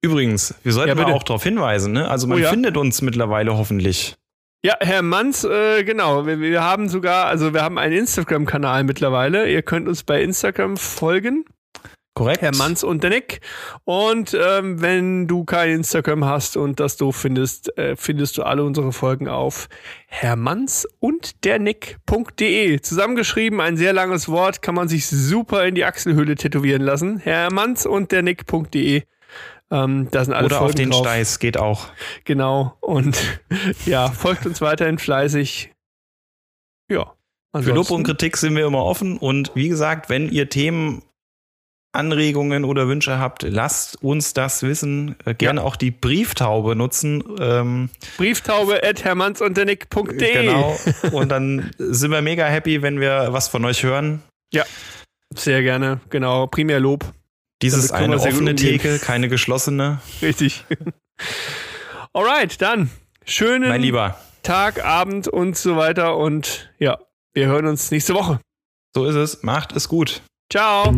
Übrigens, wir sollten Ja, auch darauf hinweisen, ne? Also man Oh ja. findet uns mittlerweile hoffentlich. Ja, Herr Manns, äh, genau. Wir, wir haben sogar, also wir haben einen Instagram-Kanal mittlerweile. Ihr könnt uns bei Instagram folgen. Korrekt. Herr Manns und der Nick. Und ähm, wenn du kein Instagram hast und das doof findest, äh, findest du alle unsere Folgen auf hermanns und der Nick.de. Zusammengeschrieben, ein sehr langes Wort, kann man sich super in die Achselhöhle tätowieren lassen. Hermanns und der Nick.de. Ähm, da sind alle Oder Folgen auf den drauf. Steiß, geht auch. Genau. Und ja, folgt uns weiterhin fleißig. Ja. Für Lob ansonsten- und Kritik sind wir immer offen. Und wie gesagt, wenn ihr Themen, Anregungen oder Wünsche habt, lasst uns das wissen. Äh, Gerne auch die Brieftaube nutzen. Ähm, Brieftaube at hermannsunddernick.de. genau. Und dann sind wir mega happy, wenn wir was von euch hören. Sehr gerne, genau. Primär Lob. Dies Damit ist können eine offene. Theke, keine geschlossene. Richtig. Alright, dann schönen Mein Lieber, Tag, Abend und so weiter. Und ja, wir hören uns nächste Woche. so ist es. Macht es gut. Ciao.